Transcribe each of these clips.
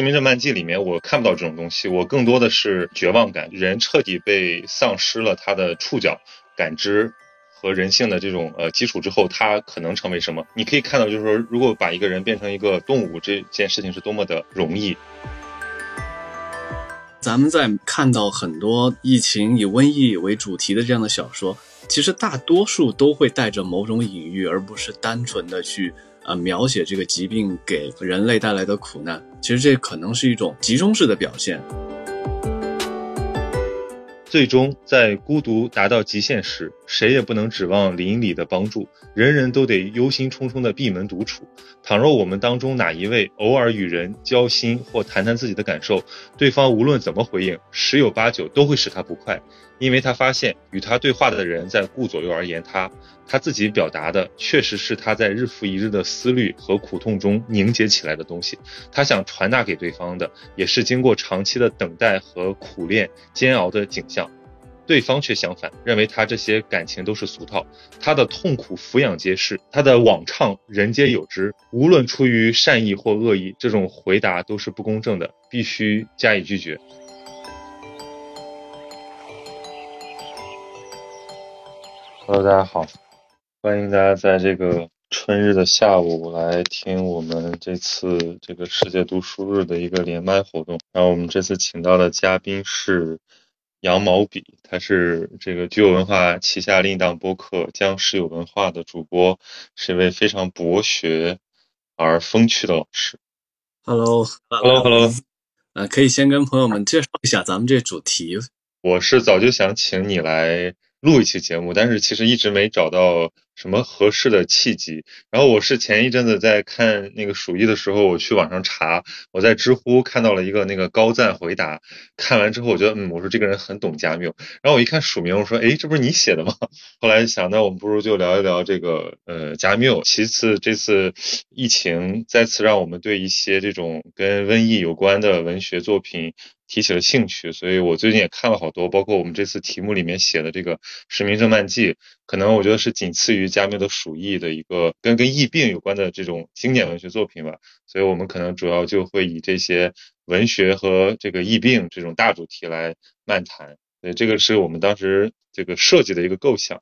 失明症漫记》里面，我看不到这种东西，我更多的是绝望感，人彻底被丧失了他的触角感知和人性的这种呃基础之后，他可能成为什么？你可以看到，就是说，如果把一个人变成一个动物，这件事情是多么的容易。咱们在看到很多疫情以瘟疫为主题的这样的小说，其实大多数都会带着某种隐喻，而不是单纯的去啊描写这个疾病给人类带来的苦难。其实这可能是一种集中式的表现。最终，在孤独达到极限时，谁也不能指望邻里的帮助，人人都得忧心忡忡的闭门独处。倘若我们当中哪一位偶尔与人交心或谈谈自己的感受，对方无论怎么回应，十有八九都会使他不快。因为他发现与他对话的人在顾左右而言他，他自己表达的确实是他在日复一日的思虑和苦痛中凝结起来的东西。他想传达给对方的，也是经过长期的等待和苦练煎熬的景象。对方却相反，认为他这些感情都是俗套，他的痛苦俯仰皆是，他的妄唱人皆有之。无论出于善意或恶意，这种回答都是不公正的，必须加以拒绝。Hello，大家好，欢迎大家在这个春日的下午来听我们这次这个世界读书日的一个连麦活动。然后我们这次请到的嘉宾是杨毛笔，他是这个具有文化旗下另一档播客《将是有文化》的主播，是一位非常博学而风趣的老师。Hello，Hello，Hello，呃，可以先跟朋友们介绍一下咱们这主题。我是早就想请你来。录一期节目，但是其实一直没找到什么合适的契机。然后我是前一阵子在看那个鼠疫的时候，我去网上查，我在知乎看到了一个那个高赞回答，看完之后我觉得，嗯，我说这个人很懂加缪。然后我一看署名，我说，哎，这不是你写的吗？后来想，那我们不如就聊一聊这个呃加缪。其次，这次疫情再次让我们对一些这种跟瘟疫有关的文学作品。提起了兴趣，所以我最近也看了好多，包括我们这次题目里面写的这个《失明症漫记》，可能我觉得是仅次于加缪的《鼠疫》的一个跟跟疫病有关的这种经典文学作品吧。所以我们可能主要就会以这些文学和这个疫病这种大主题来漫谈。对，这个是我们当时这个设计的一个构想。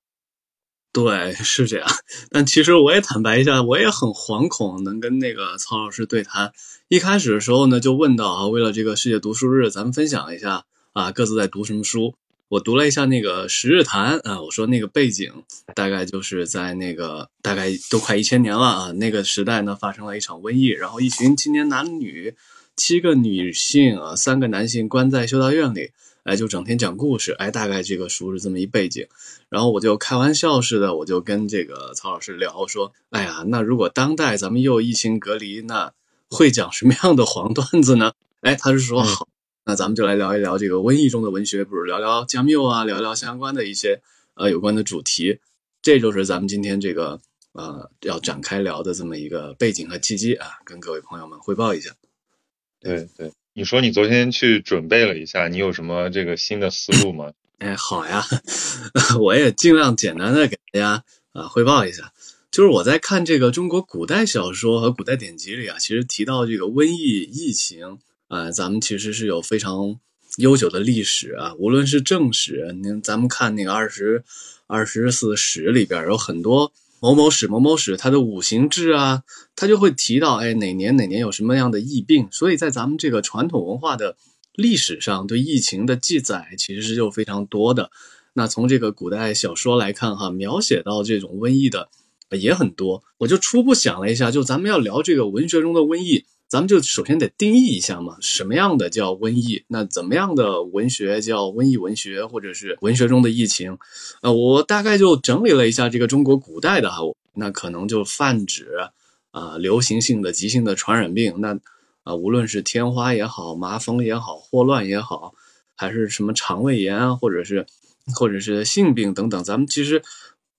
对，是这样。但其实我也坦白一下，我也很惶恐能跟那个曹老师对谈。一开始的时候呢，就问到啊，为了这个世界读书日，咱们分享一下啊，各自在读什么书。我读了一下那个《十日谈》啊，我说那个背景大概就是在那个大概都快一千年了啊，那个时代呢发生了一场瘟疫，然后一群青年男女，七个女性啊，三个男性关在修道院里。哎，就整天讲故事，哎，大概这个书是这么一背景，然后我就开玩笑似的，我就跟这个曹老师聊说，哎呀，那如果当代咱们又疫情隔离，那会讲什么样的黄段子呢？哎，他是说好，那咱们就来聊一聊这个瘟疫中的文学，不如聊聊加缪啊，聊聊相关的一些呃有关的主题，这就是咱们今天这个呃要展开聊的这么一个背景和契机啊，跟各位朋友们汇报一下。对对。你说你昨天去准备了一下，你有什么这个新的思路吗？哎，好呀，我也尽量简单的给大家啊汇报一下。就是我在看这个中国古代小说和古代典籍里啊，其实提到这个瘟疫疫情啊，咱们其实是有非常悠久的历史啊。无论是正史，您咱们看那个二十二十四史里边有很多。某某史某某史，他的五行志啊，他就会提到，哎，哪年哪年有什么样的疫病。所以在咱们这个传统文化的历史上，对疫情的记载其实是就非常多的。那从这个古代小说来看，哈，描写到这种瘟疫的也很多。我就初步想了一下，就咱们要聊这个文学中的瘟疫。咱们就首先得定义一下嘛，什么样的叫瘟疫？那怎么样的文学叫瘟疫文学，或者是文学中的疫情？呃，我大概就整理了一下这个中国古代的哈，那可能就泛指啊流行性的急性的传染病，那啊无论是天花也好，麻风也好，霍乱也好，还是什么肠胃炎啊，或者是或者是性病等等，咱们其实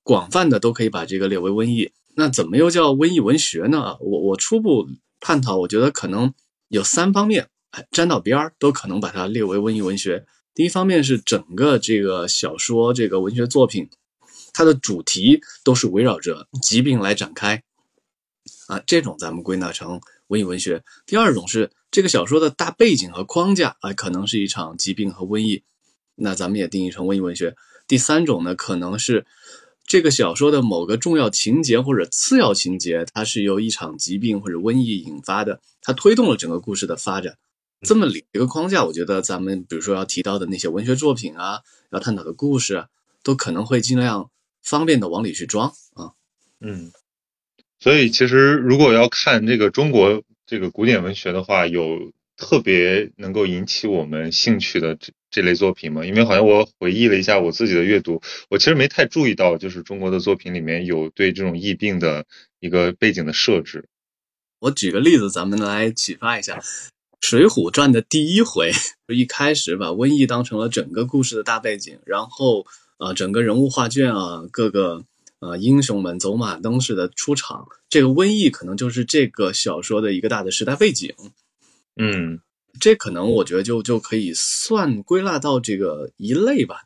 广泛的都可以把这个列为瘟疫。那怎么又叫瘟疫文学呢？我我初步。探讨，我觉得可能有三方面，哎，沾到边儿都可能把它列为瘟疫文学。第一方面是整个这个小说这个文学作品，它的主题都是围绕着疾病来展开，啊，这种咱们归纳成瘟疫文学。第二种是这个小说的大背景和框架啊，可能是一场疾病和瘟疫，那咱们也定义成瘟疫文学。第三种呢，可能是这个小说的某个重要情节或者次要情节，它是由一场疾病或者瘟疫引发的，它推动了整个故事的发展。这么理一个框架，我觉得咱们比如说要提到的那些文学作品啊，要探讨的故事，啊都可能会尽量方便的往里去装啊。嗯，所以其实如果要看这个中国这个古典文学的话，有特别能够引起我们兴趣的这这类作品吗？因为好像我回忆了一下我自己的阅读，我其实没太注意到，就是中国的作品里面有对这种疫病的一个背景的设置。我举个例子，咱们来启发一下。《水浒传》的第一回，就一开始把瘟疫当成了整个故事的大背景，然后啊，整个人物画卷啊，各个呃英雄们走马灯似的出场，这个瘟疫可能就是这个小说的一个大的时代背景。嗯，这可能我觉得就就可以算归纳到这个一类吧。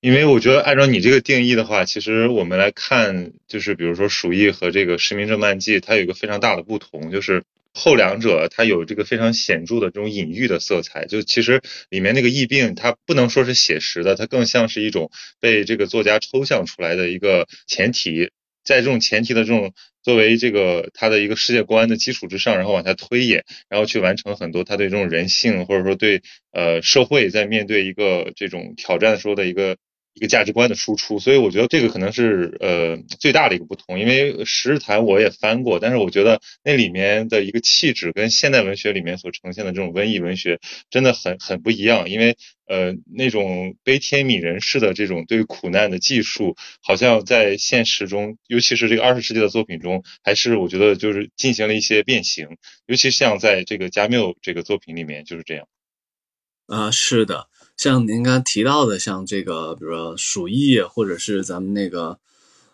因为我觉得按照你这个定义的话，其实我们来看，就是比如说《鼠疫》和这个《实名证漫记》，它有一个非常大的不同，就是。后两者它有这个非常显著的这种隐喻的色彩，就其实里面那个疫病，它不能说是写实的，它更像是一种被这个作家抽象出来的一个前提，在这种前提的这种作为这个他的一个世界观的基础之上，然后往下推演，然后去完成很多他对这种人性或者说对呃社会在面对一个这种挑战的时候的一个。一个价值观的输出，所以我觉得这个可能是呃最大的一个不同。因为《十日谈》我也翻过，但是我觉得那里面的一个气质跟现代文学里面所呈现的这种瘟疫文学真的很很不一样。因为呃那种悲天悯人式的这种对苦难的技术，好像在现实中，尤其是这个二十世纪的作品中，还是我觉得就是进行了一些变形。尤其像在这个加缪这个作品里面就是这样。啊，是的。像您刚提到的，像这个，比如说《鼠疫》，或者是咱们那个，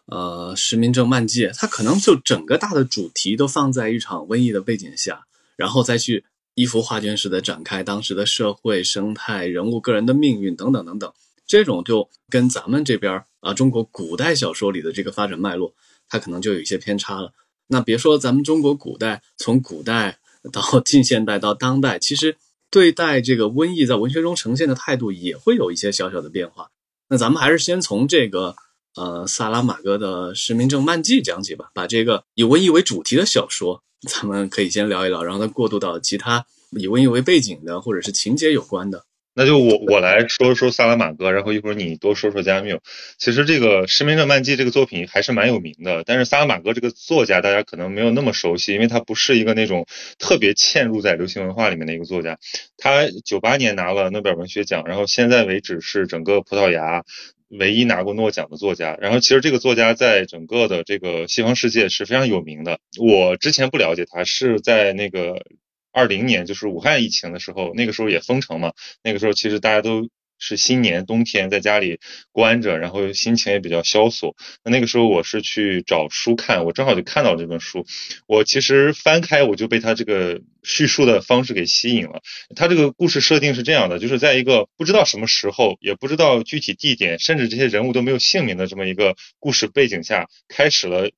呃，《实名证漫记》，它可能就整个大的主题都放在一场瘟疫的背景下，然后再去一幅画卷式的展开当时的社会生态、人物个人的命运等等等等。这种就跟咱们这边啊，中国古代小说里的这个发展脉络，它可能就有一些偏差了。那别说咱们中国古代，从古代到近现代到当代，其实。对待这个瘟疫在文学中呈现的态度也会有一些小小的变化。那咱们还是先从这个呃萨拉玛戈的《实名证漫记》讲起吧。把这个以瘟疫为主题的小说，咱们可以先聊一聊，然后再过渡到其他以瘟疫为背景的或者是情节有关的。那就我我来说说萨拉马戈，然后一会儿你多说说加缪。其实这个《失明者漫记》这个作品还是蛮有名的，但是萨拉马戈这个作家大家可能没有那么熟悉，因为他不是一个那种特别嵌入在流行文化里面的一个作家。他九八年拿了诺贝尔文学奖，然后现在为止是整个葡萄牙唯一拿过诺奖的作家。然后其实这个作家在整个的这个西方世界是非常有名的。我之前不了解他，是在那个。二零年就是武汉疫情的时候，那个时候也封城嘛。那个时候其实大家都是新年冬天在家里关着，然后心情也比较萧索。那那个时候我是去找书看，我正好就看到这本书。我其实翻开我就被他这个叙述的方式给吸引了。他这个故事设定是这样的，就是在一个不知道什么时候，也不知道具体地点，甚至这些人物都没有姓名的这么一个故事背景下，开始了。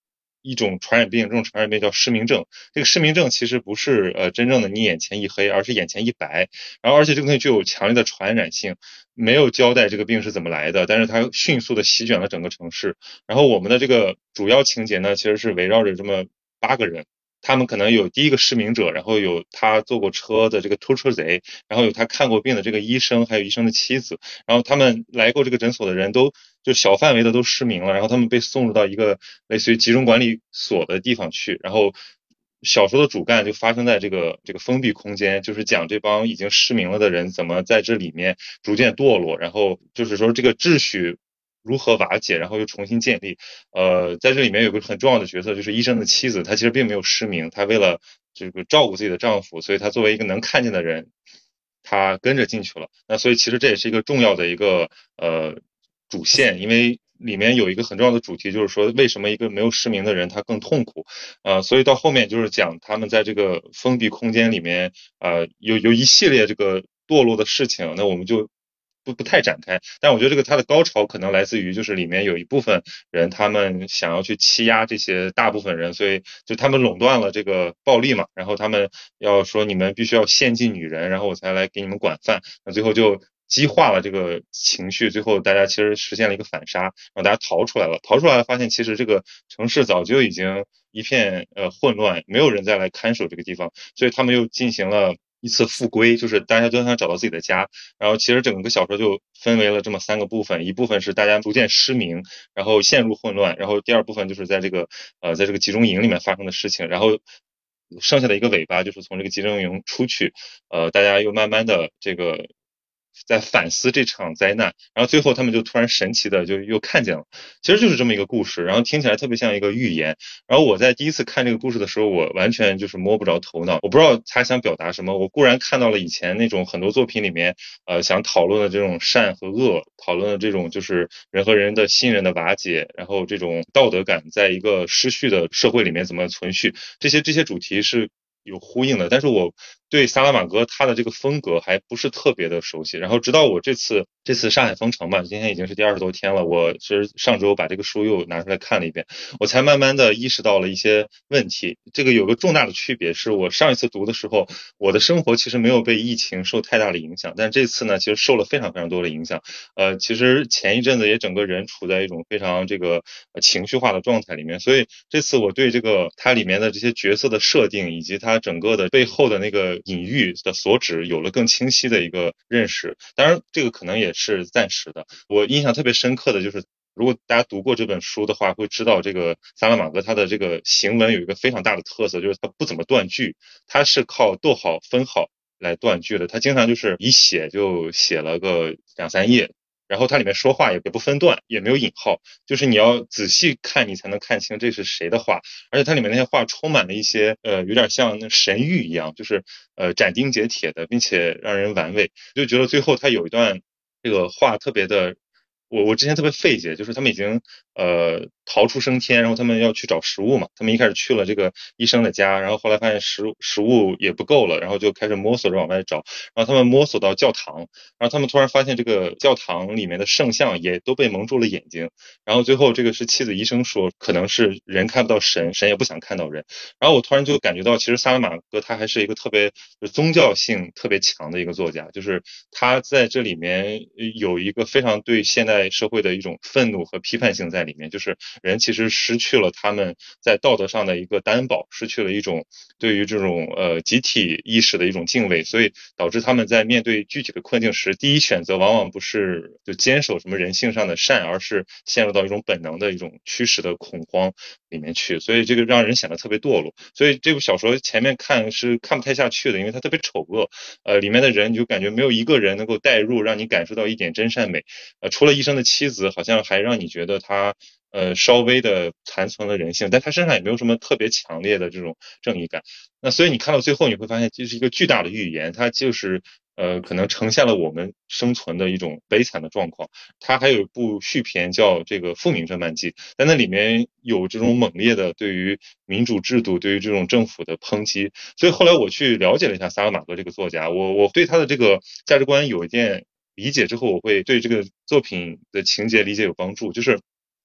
一种传染病，这种传染病叫失明症。这个失明症其实不是呃真正的你眼前一黑，而是眼前一白。然后而且这个东西具有强烈的传染性，没有交代这个病是怎么来的，但是它迅速的席卷了整个城市。然后我们的这个主要情节呢，其实是围绕着这么八个人。他们可能有第一个失明者，然后有他坐过车的这个偷车贼，然后有他看过病的这个医生，还有医生的妻子，然后他们来过这个诊所的人都就小范围的都失明了，然后他们被送入到一个类似于集中管理所的地方去，然后小说的主干就发生在这个这个封闭空间，就是讲这帮已经失明了的人怎么在这里面逐渐堕落，然后就是说这个秩序。如何瓦解，然后又重新建立？呃，在这里面有个很重要的角色，就是医生的妻子，她其实并没有失明，她为了这个照顾自己的丈夫，所以她作为一个能看见的人，她跟着进去了。那所以其实这也是一个重要的一个呃主线，因为里面有一个很重要的主题，就是说为什么一个没有失明的人他更痛苦？呃，所以到后面就是讲他们在这个封闭空间里面，呃，有有一系列这个堕落的事情。那我们就。不不太展开。但我觉得这个它的高潮可能来自于就是里面有一部分人他们想要去欺压这些大部分人，所以就他们垄断了这个暴力嘛，然后他们要说你们必须要献祭女人，然后我才来给你们管饭，那最后就。激化了这个情绪，最后大家其实实现了一个反杀，然后大家逃出来了。逃出来了，发现其实这个城市早就已经一片呃混乱，没有人再来看守这个地方，所以他们又进行了一次复归，就是大家都想找到自己的家。然后其实整个小说就分为了这么三个部分，一部分是大家逐渐失明，然后陷入混乱，然后第二部分就是在这个呃在这个集中营里面发生的事情，然后剩下的一个尾巴就是从这个集中营出去，呃大家又慢慢的这个。在反思这场灾难，然后最后他们就突然神奇的就又看见了，其实就是这么一个故事，然后听起来特别像一个寓言。然后我在第一次看这个故事的时候，我完全就是摸不着头脑，我不知道他想表达什么。我固然看到了以前那种很多作品里面，呃，想讨论的这种善和恶，讨论的这种就是人和人的信任的瓦解，然后这种道德感在一个失序的社会里面怎么存续，这些这些主题是有呼应的，但是我。对萨拉玛戈他的这个风格还不是特别的熟悉，然后直到我这次这次上海封城嘛，今天已经是第二十多天了，我是上周把这个书又拿出来看了一遍，我才慢慢的意识到了一些问题。这个有个重大的区别是我上一次读的时候，我的生活其实没有被疫情受太大的影响，但这次呢，其实受了非常非常多的影响。呃，其实前一阵子也整个人处在一种非常这个情绪化的状态里面，所以这次我对这个它里面的这些角色的设定以及它整个的背后的那个。隐喻的所指有了更清晰的一个认识，当然这个可能也是暂时的。我印象特别深刻的就是，如果大家读过这本书的话，会知道这个萨拉玛戈他的这个行文有一个非常大的特色，就是他不怎么断句，他是靠逗号、分号来断句的。他经常就是一写就写了个两三页。然后它里面说话也也不分段，也没有引号，就是你要仔细看，你才能看清这是谁的话。而且它里面那些话充满了一些呃，有点像那神谕一样，就是呃斩钉截铁的，并且让人玩味。就觉得最后他有一段这个话特别的。我我之前特别费解，就是他们已经呃逃出升天，然后他们要去找食物嘛。他们一开始去了这个医生的家，然后后来发现食食物也不够了，然后就开始摸索着往外找。然后他们摸索到教堂，然后他们突然发现这个教堂里面的圣像也都被蒙住了眼睛。然后最后这个是妻子医生说，可能是人看不到神，神也不想看到人。然后我突然就感觉到，其实萨拉马戈他还是一个特别宗教性特别强的一个作家，就是他在这里面有一个非常对现代。社会的一种愤怒和批判性在里面，就是人其实失去了他们在道德上的一个担保，失去了一种对于这种呃集体意识的一种敬畏，所以导致他们在面对具体的困境时，第一选择往往不是就坚守什么人性上的善，而是陷入到一种本能的一种驱使的恐慌里面去，所以这个让人显得特别堕落。所以这部小说前面看是看不太下去的，因为它特别丑恶，呃，里面的人你就感觉没有一个人能够代入，让你感受到一点真善美，呃，除了医生的。妻子好像还让你觉得他呃稍微的残存了人性，但他身上也没有什么特别强烈的这种正义感。那所以你看到最后你会发现，这是一个巨大的预言，它就是呃可能呈现了我们生存的一种悲惨的状况。他还有一部续篇叫这个《复明正漫记》，但那里面有这种猛烈的对于民主制度、对于这种政府的抨击。所以后来我去了解了一下萨尔马戈这个作家，我我对他的这个价值观有一件。理解之后，我会对这个作品的情节理解有帮助。就是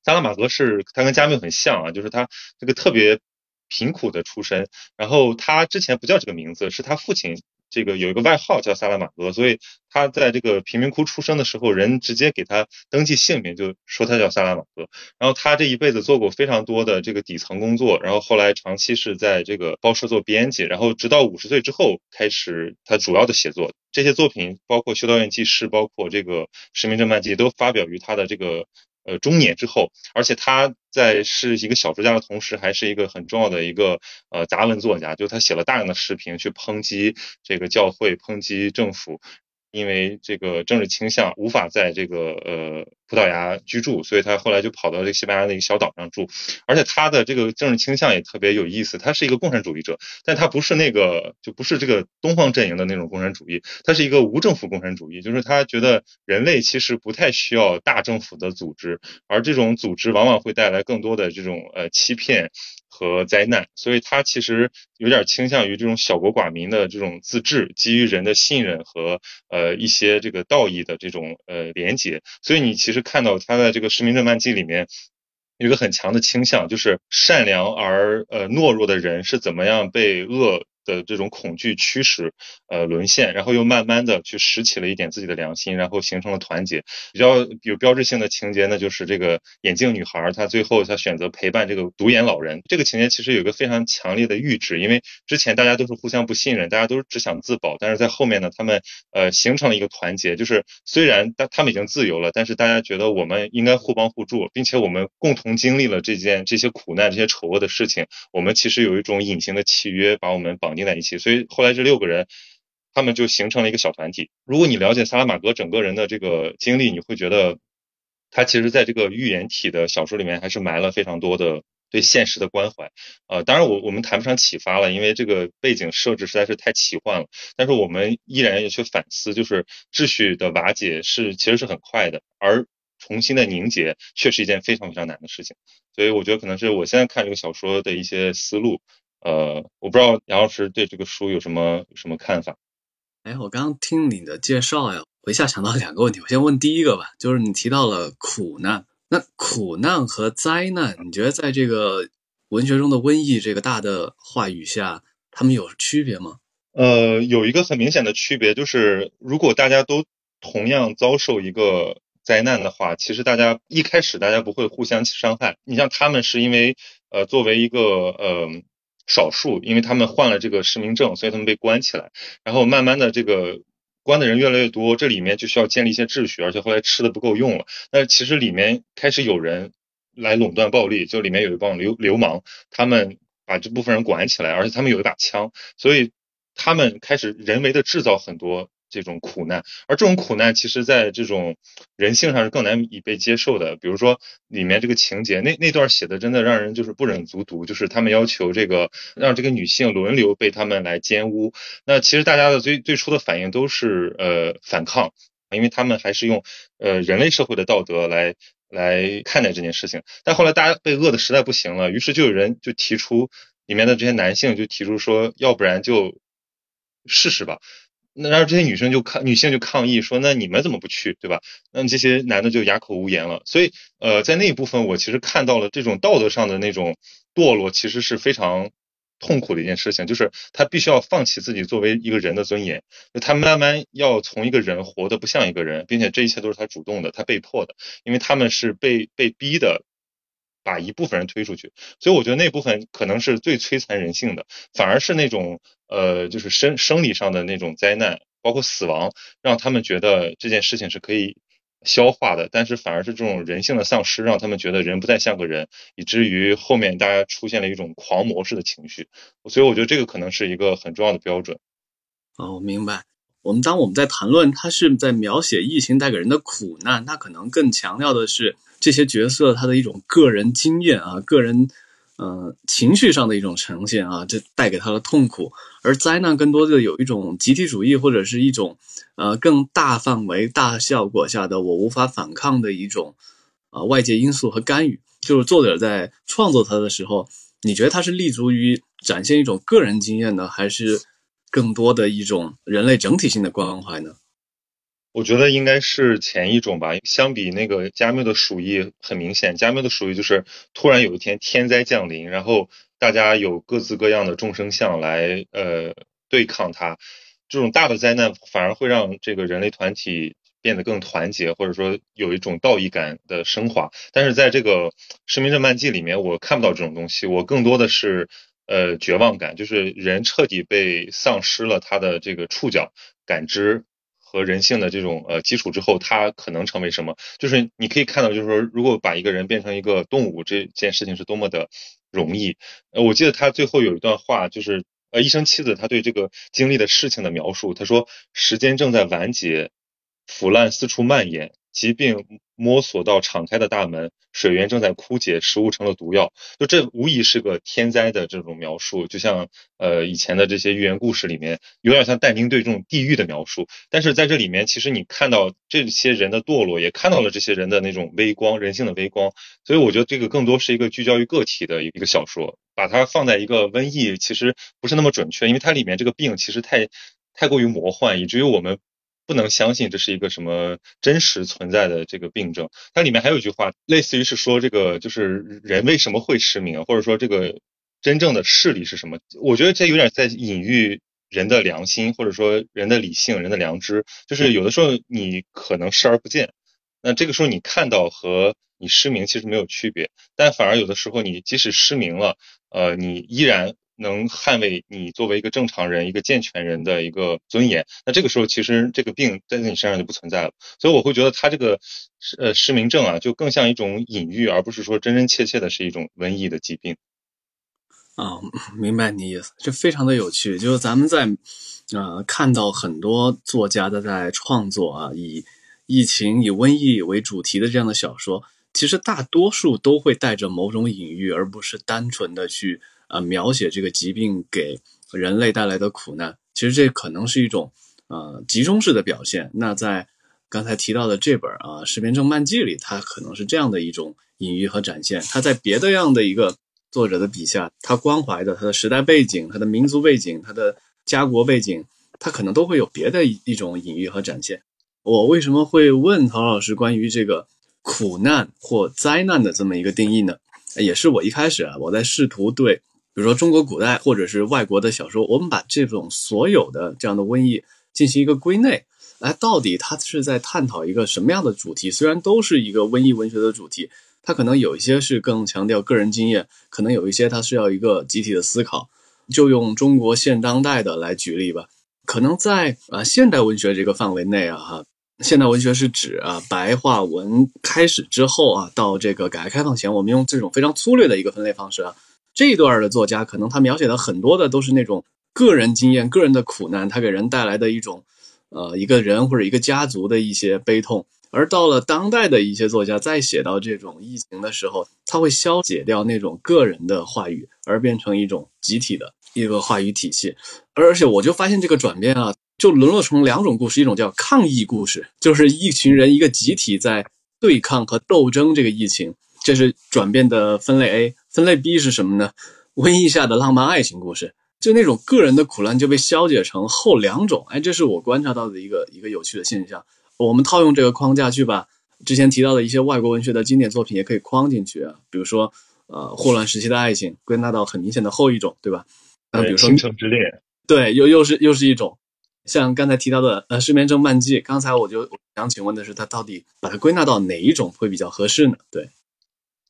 萨拉玛戈是他跟加缪很像啊，就是他这个特别贫苦的出身，然后他之前不叫这个名字，是他父亲。这个有一个外号叫萨拉玛戈，所以他在这个贫民窟出生的时候，人直接给他登记姓名，就说他叫萨拉玛戈。然后他这一辈子做过非常多的这个底层工作，然后后来长期是在这个报社做编辑，然后直到五十岁之后开始他主要的写作。这些作品包括《修道院记事》，包括这个《实名正漫记》，都发表于他的这个。呃，中年之后，而且他在是一个小说家的同时，还是一个很重要的一个呃杂文作家，就他写了大量的视频去抨击这个教会，抨击政府。因为这个政治倾向无法在这个呃葡萄牙居住，所以他后来就跑到这个西班牙的一个小岛上住。而且他的这个政治倾向也特别有意思，他是一个共产主义者，但他不是那个就不是这个东方阵营的那种共产主义，他是一个无政府共产主义，就是他觉得人类其实不太需要大政府的组织，而这种组织往往会带来更多的这种呃欺骗。和灾难，所以他其实有点倾向于这种小国寡民的这种自治，基于人的信任和呃一些这个道义的这种呃连结。所以你其实看到他在这个《实名震漫记》里面。有一个很强的倾向，就是善良而呃懦弱的人是怎么样被恶。的这种恐惧驱使，呃，沦陷，然后又慢慢的去拾起了一点自己的良心，然后形成了团结。比较有标志性的情节呢，就是这个眼镜女孩，她最后她选择陪伴这个独眼老人。这个情节其实有一个非常强烈的预旨，因为之前大家都是互相不信任，大家都是只想自保，但是在后面呢，他们呃形成了一个团结，就是虽然他他们已经自由了，但是大家觉得我们应该互帮互助，并且我们共同经历了这件这些苦难、这些丑恶的事情，我们其实有一种隐形的契约把我们绑定在一起，所以后来这六个人，他们就形成了一个小团体。如果你了解萨拉玛戈整个人的这个经历，你会觉得他其实在这个寓言体的小说里面还是埋了非常多的对现实的关怀。呃，当然我我们谈不上启发了，因为这个背景设置实在是太奇幻了。但是我们依然要去反思，就是秩序的瓦解是其实是很快的，而重新的凝结却是一件非常非常难的事情。所以我觉得可能是我现在看这个小说的一些思路。呃，我不知道杨老师对这个书有什么什么看法？哎，我刚刚听你的介绍呀，我一下想到两个问题。我先问第一个吧，就是你提到了苦难，那苦难和灾难，你觉得在这个文学中的瘟疫这个大的话语下，他们有区别吗？呃，有一个很明显的区别，就是如果大家都同样遭受一个灾难的话，其实大家一开始大家不会互相伤害。你像他们是因为呃，作为一个呃。少数，因为他们患了这个实名证，所以他们被关起来。然后慢慢的，这个关的人越来越多，这里面就需要建立一些秩序，而且后来吃的不够用了。那其实里面开始有人来垄断暴力，就里面有一帮流流氓，他们把这部分人管起来，而且他们有一把枪，所以他们开始人为的制造很多。这种苦难，而这种苦难其实在这种人性上是更难以被接受的。比如说里面这个情节，那那段写的真的让人就是不忍卒读，就是他们要求这个让这个女性轮流被他们来奸污。那其实大家的最最初的反应都是呃反抗，因为他们还是用呃人类社会的道德来来看待这件事情。但后来大家被饿的实在不行了，于是就有人就提出里面的这些男性就提出说，要不然就试试吧。那然后这些女生就抗，女性就抗议说：“那你们怎么不去，对吧？”那这些男的就哑口无言了。所以，呃，在那一部分，我其实看到了这种道德上的那种堕落，其实是非常痛苦的一件事情。就是他必须要放弃自己作为一个人的尊严，他慢慢要从一个人活得不像一个人，并且这一切都是他主动的，他被迫的，因为他们是被被逼的。把一部分人推出去，所以我觉得那部分可能是最摧残人性的，反而是那种呃，就是生生理上的那种灾难，包括死亡，让他们觉得这件事情是可以消化的。但是反而是这种人性的丧失，让他们觉得人不再像个人，以至于后面大家出现了一种狂魔式的情绪。所以我觉得这个可能是一个很重要的标准。哦，我明白。我们当我们在谈论他是在描写疫情带给人的苦难，他可能更强调的是。这些角色他的一种个人经验啊，个人呃情绪上的一种呈现啊，这带给他的痛苦；而灾难更多的有一种集体主义或者是一种呃更大范围、大效果下的我无法反抗的一种啊外界因素和干预。就是作者在创作他的时候，你觉得他是立足于展现一种个人经验呢，还是更多的一种人类整体性的关怀呢？我觉得应该是前一种吧。相比那个加缪的鼠疫，很明显，加缪的鼠疫就是突然有一天天灾降临，然后大家有各自各样的众生相来呃对抗它。这种大的灾难反而会让这个人类团体变得更团结，或者说有一种道义感的升华。但是在这个《失明症漫记》里面，我看不到这种东西，我更多的是呃绝望感，就是人彻底被丧失了他的这个触角感知。和人性的这种呃基础之后，它可能成为什么？就是你可以看到，就是说，如果把一个人变成一个动物，这件事情是多么的容易。呃，我记得他最后有一段话，就是呃，医生妻子他对这个经历的事情的描述，他说：“时间正在完结，腐烂四处蔓延，疾病摸索到敞开的大门，水源正在枯竭，食物成了毒药。就这无疑是个天灾的这种描述，就像呃以前的这些寓言故事里面，有点像但丁对这种地狱的描述。但是在这里面，其实你看到这些人的堕落，也看到了这些人的那种微光，人性的微光。所以我觉得这个更多是一个聚焦于个体的一个小说，把它放在一个瘟疫，其实不是那么准确，因为它里面这个病其实太太过于魔幻，以至于我们。不能相信这是一个什么真实存在的这个病症。它里面还有一句话，类似于是说这个就是人为什么会失明，或者说这个真正的视力是什么？我觉得这有点在隐喻人的良心，或者说人的理性、人的良知。就是有的时候你可能视而不见，那这个时候你看到和你失明其实没有区别，但反而有的时候你即使失明了，呃，你依然。能捍卫你作为一个正常人、一个健全人的一个尊严，那这个时候其实这个病在你身上就不存在了。所以我会觉得他这个呃失明症啊，就更像一种隐喻，而不是说真真切切的是一种瘟疫的疾病。啊，明白你意思，这非常的有趣。就是咱们在呃看到很多作家的在创作啊，以疫情、以瘟疫为主题的这样的小说，其实大多数都会带着某种隐喻，而不是单纯的去。啊，描写这个疾病给人类带来的苦难，其实这可能是一种呃集中式的表现。那在刚才提到的这本啊《失眠症漫记》里，它可能是这样的一种隐喻和展现。它在别的样的一个作者的笔下，他关怀的他的时代背景、他的民族背景、他的家国背景，他可能都会有别的一种隐喻和展现。我为什么会问陶老师关于这个苦难或灾难的这么一个定义呢？也是我一开始啊，我在试图对。比如说中国古代或者是外国的小说，我们把这种所有的这样的瘟疫进行一个归类，来到底它是在探讨一个什么样的主题？虽然都是一个瘟疫文学的主题，它可能有一些是更强调个人经验，可能有一些它需要一个集体的思考。就用中国现当代的来举例吧，可能在啊现代文学这个范围内啊哈，现代文学是指啊白话文开始之后啊到这个改革开放前，我们用这种非常粗略的一个分类方式啊。这一段的作家，可能他描写的很多的都是那种个人经验、个人的苦难，他给人带来的一种，呃，一个人或者一个家族的一些悲痛。而到了当代的一些作家，再写到这种疫情的时候，他会消解掉那种个人的话语，而变成一种集体的一个话语体系。而且我就发现这个转变啊，就沦落成两种故事，一种叫抗疫故事，就是一群人一个集体在对抗和斗争这个疫情，这是转变的分类 A。分类 B 是什么呢？瘟疫下的浪漫爱情故事，就那种个人的苦难就被消解成后两种。哎，这是我观察到的一个一个有趣的现象。我们套用这个框架去把之前提到的一些外国文学的经典作品也可以框进去啊。比如说，呃，霍乱时期的爱情归纳到很明显的后一种，对吧？啊，比如说倾城之恋，对，又又是又是一种。像刚才提到的呃失眠症漫记，刚才我就想请问的是，它到底把它归纳到哪一种会比较合适呢？对。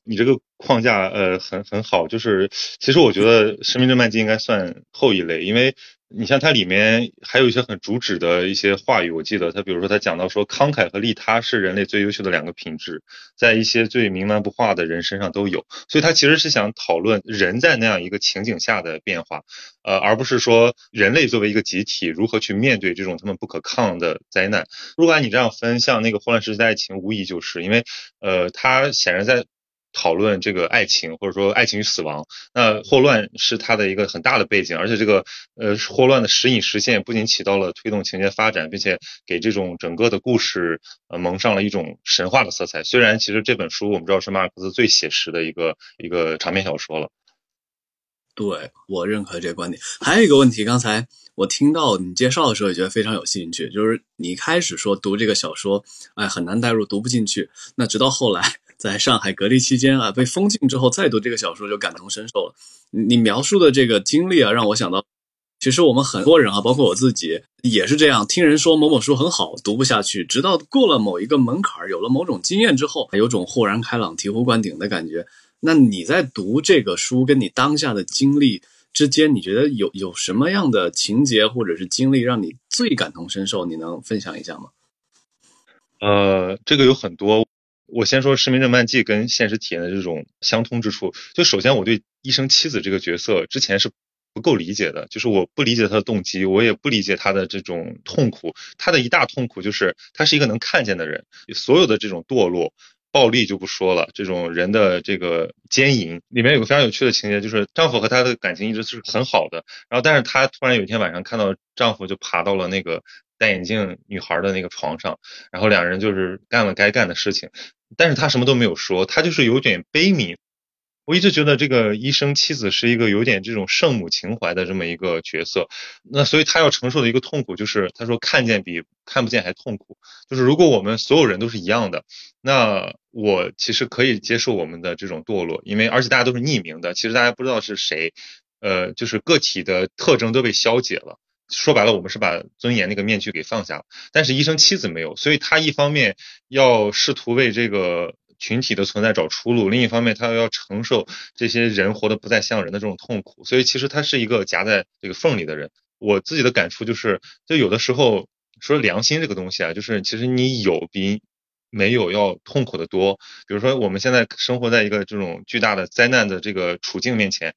你这个框架呃很很好，就是其实我觉得《生命之漫记》应该算后一类，因为你像它里面还有一些很主旨的一些话语，我记得他比如说他讲到说慷慨和利他是人类最优秀的两个品质，在一些最冥顽不化的人身上都有，所以他其实是想讨论人在那样一个情景下的变化，呃，而不是说人类作为一个集体如何去面对这种他们不可抗的灾难。如果按你这样分，像那个《霍乱时期的爱情》，无疑就是因为呃，他显然在。讨论这个爱情，或者说爱情与死亡。那霍乱是它的一个很大的背景，而且这个呃霍乱的时隐时现不仅起到了推动情节发展，并且给这种整个的故事呃蒙上了一种神话的色彩。虽然其实这本书我们知道是马尔克斯最写实的一个一个长篇小说了。对我认可这个观点。还有一个问题，刚才我听到你介绍的时候也觉得非常有兴趣，就是你一开始说读这个小说，哎很难代入，读不进去。那直到后来。在上海隔离期间啊，被封禁之后再读这个小说就感同身受了。你描述的这个经历啊，让我想到，其实我们很多人啊，包括我自己也是这样，听人说某某书很好，读不下去，直到过了某一个门槛，有了某种经验之后，有种豁然开朗、醍醐灌顶的感觉。那你在读这个书，跟你当下的经历之间，你觉得有有什么样的情节或者是经历让你最感同身受？你能分享一下吗？呃，这个有很多。我先说《失明症漫记》跟现实体验的这种相通之处。就首先，我对医生妻子这个角色之前是不够理解的，就是我不理解他的动机，我也不理解他的这种痛苦。他的一大痛苦就是他是一个能看见的人，所有的这种堕落。暴力就不说了，这种人的这个奸淫里面有个非常有趣的情节，就是丈夫和她的感情一直是很好的，然后但是她突然有一天晚上看到丈夫就爬到了那个戴眼镜女孩的那个床上，然后两人就是干了该干的事情，但是他什么都没有说，他就是有点悲悯。我一直觉得这个医生妻子是一个有点这种圣母情怀的这么一个角色，那所以他要承受的一个痛苦就是，他说看见比看不见还痛苦。就是如果我们所有人都是一样的，那我其实可以接受我们的这种堕落，因为而且大家都是匿名的，其实大家不知道是谁，呃，就是个体的特征都被消解了。说白了，我们是把尊严那个面具给放下了，但是医生妻子没有，所以他一方面要试图为这个。群体的存在找出路，另一方面他又要承受这些人活得不再像人的这种痛苦，所以其实他是一个夹在这个缝里的人。我自己的感触就是，就有的时候说良心这个东西啊，就是其实你有比没有要痛苦的多。比如说我们现在生活在一个这种巨大的灾难的这个处境面前。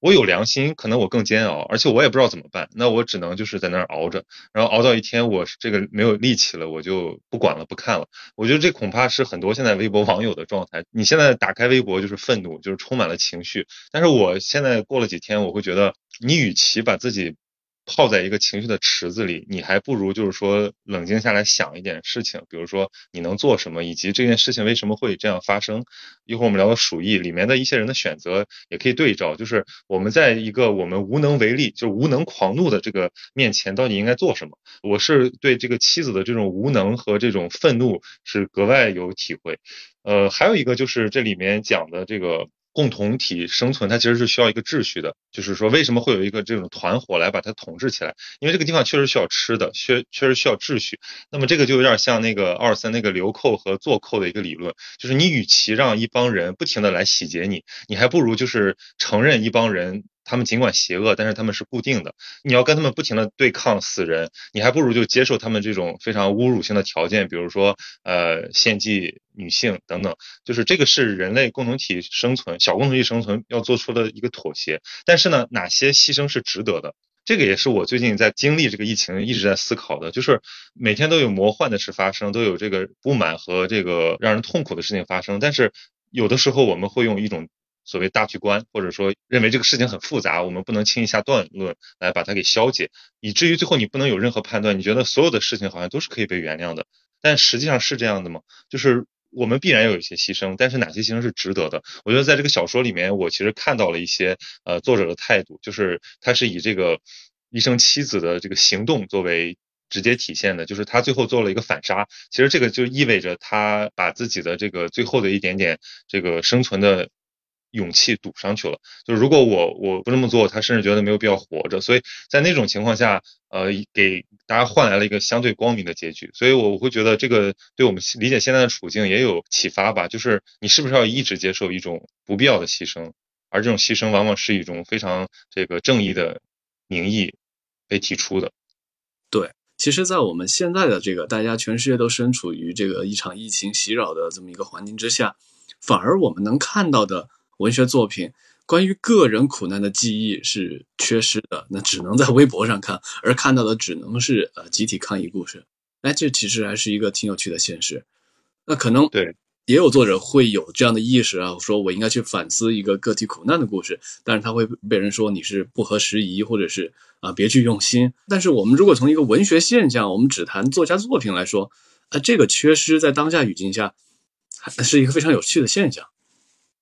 我有良心，可能我更煎熬，而且我也不知道怎么办，那我只能就是在那儿熬着，然后熬到一天我这个没有力气了，我就不管了，不看了。我觉得这恐怕是很多现在微博网友的状态。你现在打开微博就是愤怒，就是充满了情绪。但是我现在过了几天，我会觉得，你与其把自己。泡在一个情绪的池子里，你还不如就是说冷静下来想一点事情，比如说你能做什么，以及这件事情为什么会这样发生。一会儿我们聊到鼠疫里面的一些人的选择，也可以对照，就是我们在一个我们无能为力，就无能狂怒的这个面前，到底应该做什么？我是对这个妻子的这种无能和这种愤怒是格外有体会。呃，还有一个就是这里面讲的这个。共同体生存，它其实是需要一个秩序的。就是说，为什么会有一个这种团伙来把它统治起来？因为这个地方确实需要吃的，确确实需要秩序。那么这个就有点像那个奥尔森那个流寇和做寇的一个理论，就是你与其让一帮人不停的来洗劫你，你还不如就是承认一帮人。他们尽管邪恶，但是他们是固定的。你要跟他们不停的对抗死人，你还不如就接受他们这种非常侮辱性的条件，比如说呃献祭女性等等。就是这个是人类共同体生存、小共同体生存要做出的一个妥协。但是呢，哪些牺牲是值得的？这个也是我最近在经历这个疫情一直在思考的。就是每天都有魔幻的事发生，都有这个不满和这个让人痛苦的事情发生。但是有的时候我们会用一种。所谓大局观，或者说认为这个事情很复杂，我们不能轻易下断论来把它给消解，以至于最后你不能有任何判断。你觉得所有的事情好像都是可以被原谅的，但实际上是这样的吗？就是我们必然要有一些牺牲，但是哪些牺牲是值得的？我觉得在这个小说里面，我其实看到了一些呃作者的态度，就是他是以这个医生妻子的这个行动作为直接体现的，就是他最后做了一个反杀。其实这个就意味着他把自己的这个最后的一点点这个生存的。勇气赌上去了，就是如果我我不这么做，他甚至觉得没有必要活着。所以在那种情况下，呃，给大家换来了一个相对光明的结局。所以我会觉得这个对我们理解现在的处境也有启发吧。就是你是不是要一直接受一种不必要的牺牲，而这种牺牲往往是一种非常这个正义的名义被提出的。对，其实，在我们现在的这个大家全世界都身处于这个一场疫情袭扰的这么一个环境之下，反而我们能看到的。文学作品关于个人苦难的记忆是缺失的，那只能在微博上看，而看到的只能是呃集体抗议故事。哎，这其实还是一个挺有趣的现实。那可能对也有作者会有这样的意识啊，说我应该去反思一个个体苦难的故事，但是他会被人说你是不合时宜，或者是啊别具用心。但是我们如果从一个文学现象，我们只谈作家作品来说，啊这个缺失在当下语境下是一个非常有趣的现象。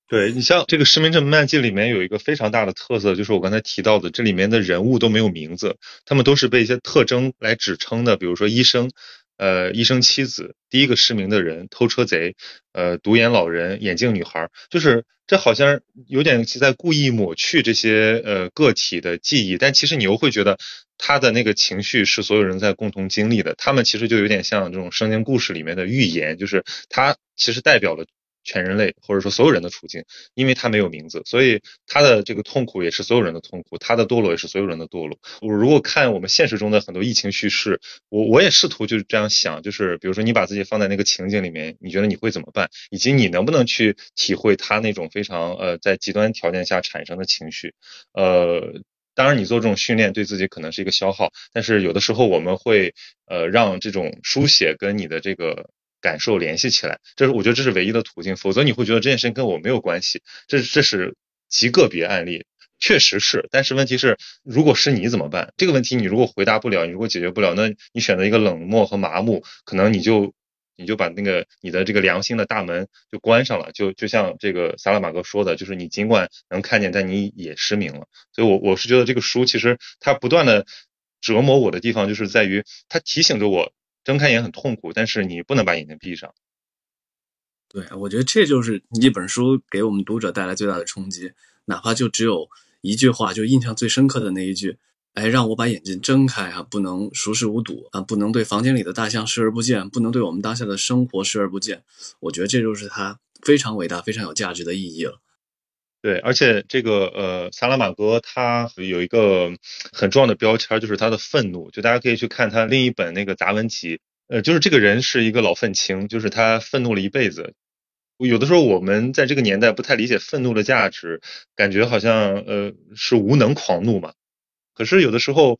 对你像这个《失明症漫记》里面有一个非常大的特色，就是我刚才提到的，这里面的人物都没有名字，他们都是被一些特征来指称的，比如说医生，呃，医生妻子，第一个失明的人，偷车贼，呃，独眼老人，眼镜女孩，就是这好像有点在故意抹去这些呃个体的记忆，但其实你又会觉得他的那个情绪是所有人在共同经历的，他们其实就有点像这种圣经故事里面的预言，就是他其实代表了。全人类或者说所有人的处境，因为他没有名字，所以他的这个痛苦也是所有人的痛苦，他的堕落也是所有人的堕落。我如果看我们现实中的很多疫情叙事，我我也试图就是这样想，就是比如说你把自己放在那个情景里面，你觉得你会怎么办？以及你能不能去体会他那种非常呃在极端条件下产生的情绪？呃，当然，你做这种训练对自己可能是一个消耗，但是有的时候我们会呃让这种书写跟你的这个感受联系起来，这是我觉得这是唯一的途径，否则你会觉得这件事情跟我没有关系，这这是极个别案例。确实是，但是问题是，如果是你怎么办？这个问题你如果回答不了，你如果解决不了，那你选择一个冷漠和麻木，可能你就你就把那个你的这个良心的大门就关上了。就就像这个萨拉马戈说的，就是你尽管能看见，但你也失明了。所以，我我是觉得这个书其实它不断的折磨我的地方，就是在于它提醒着我睁开眼很痛苦，但是你不能把眼睛闭上。对，我觉得这就是一本书给我们读者带来最大的冲击，哪怕就只有。一句话就印象最深刻的那一句，哎，让我把眼睛睁开啊，不能熟视无睹啊，不能对房间里的大象视而不见，不能对我们当下的生活视而不见。我觉得这就是他非常伟大、非常有价值的意义了。对，而且这个呃，萨拉马戈他有一个很重要的标签，就是他的愤怒。就大家可以去看他另一本那个杂文集，呃，就是这个人是一个老愤青，就是他愤怒了一辈子。有的时候我们在这个年代不太理解愤怒的价值，感觉好像呃是无能狂怒嘛。可是有的时候，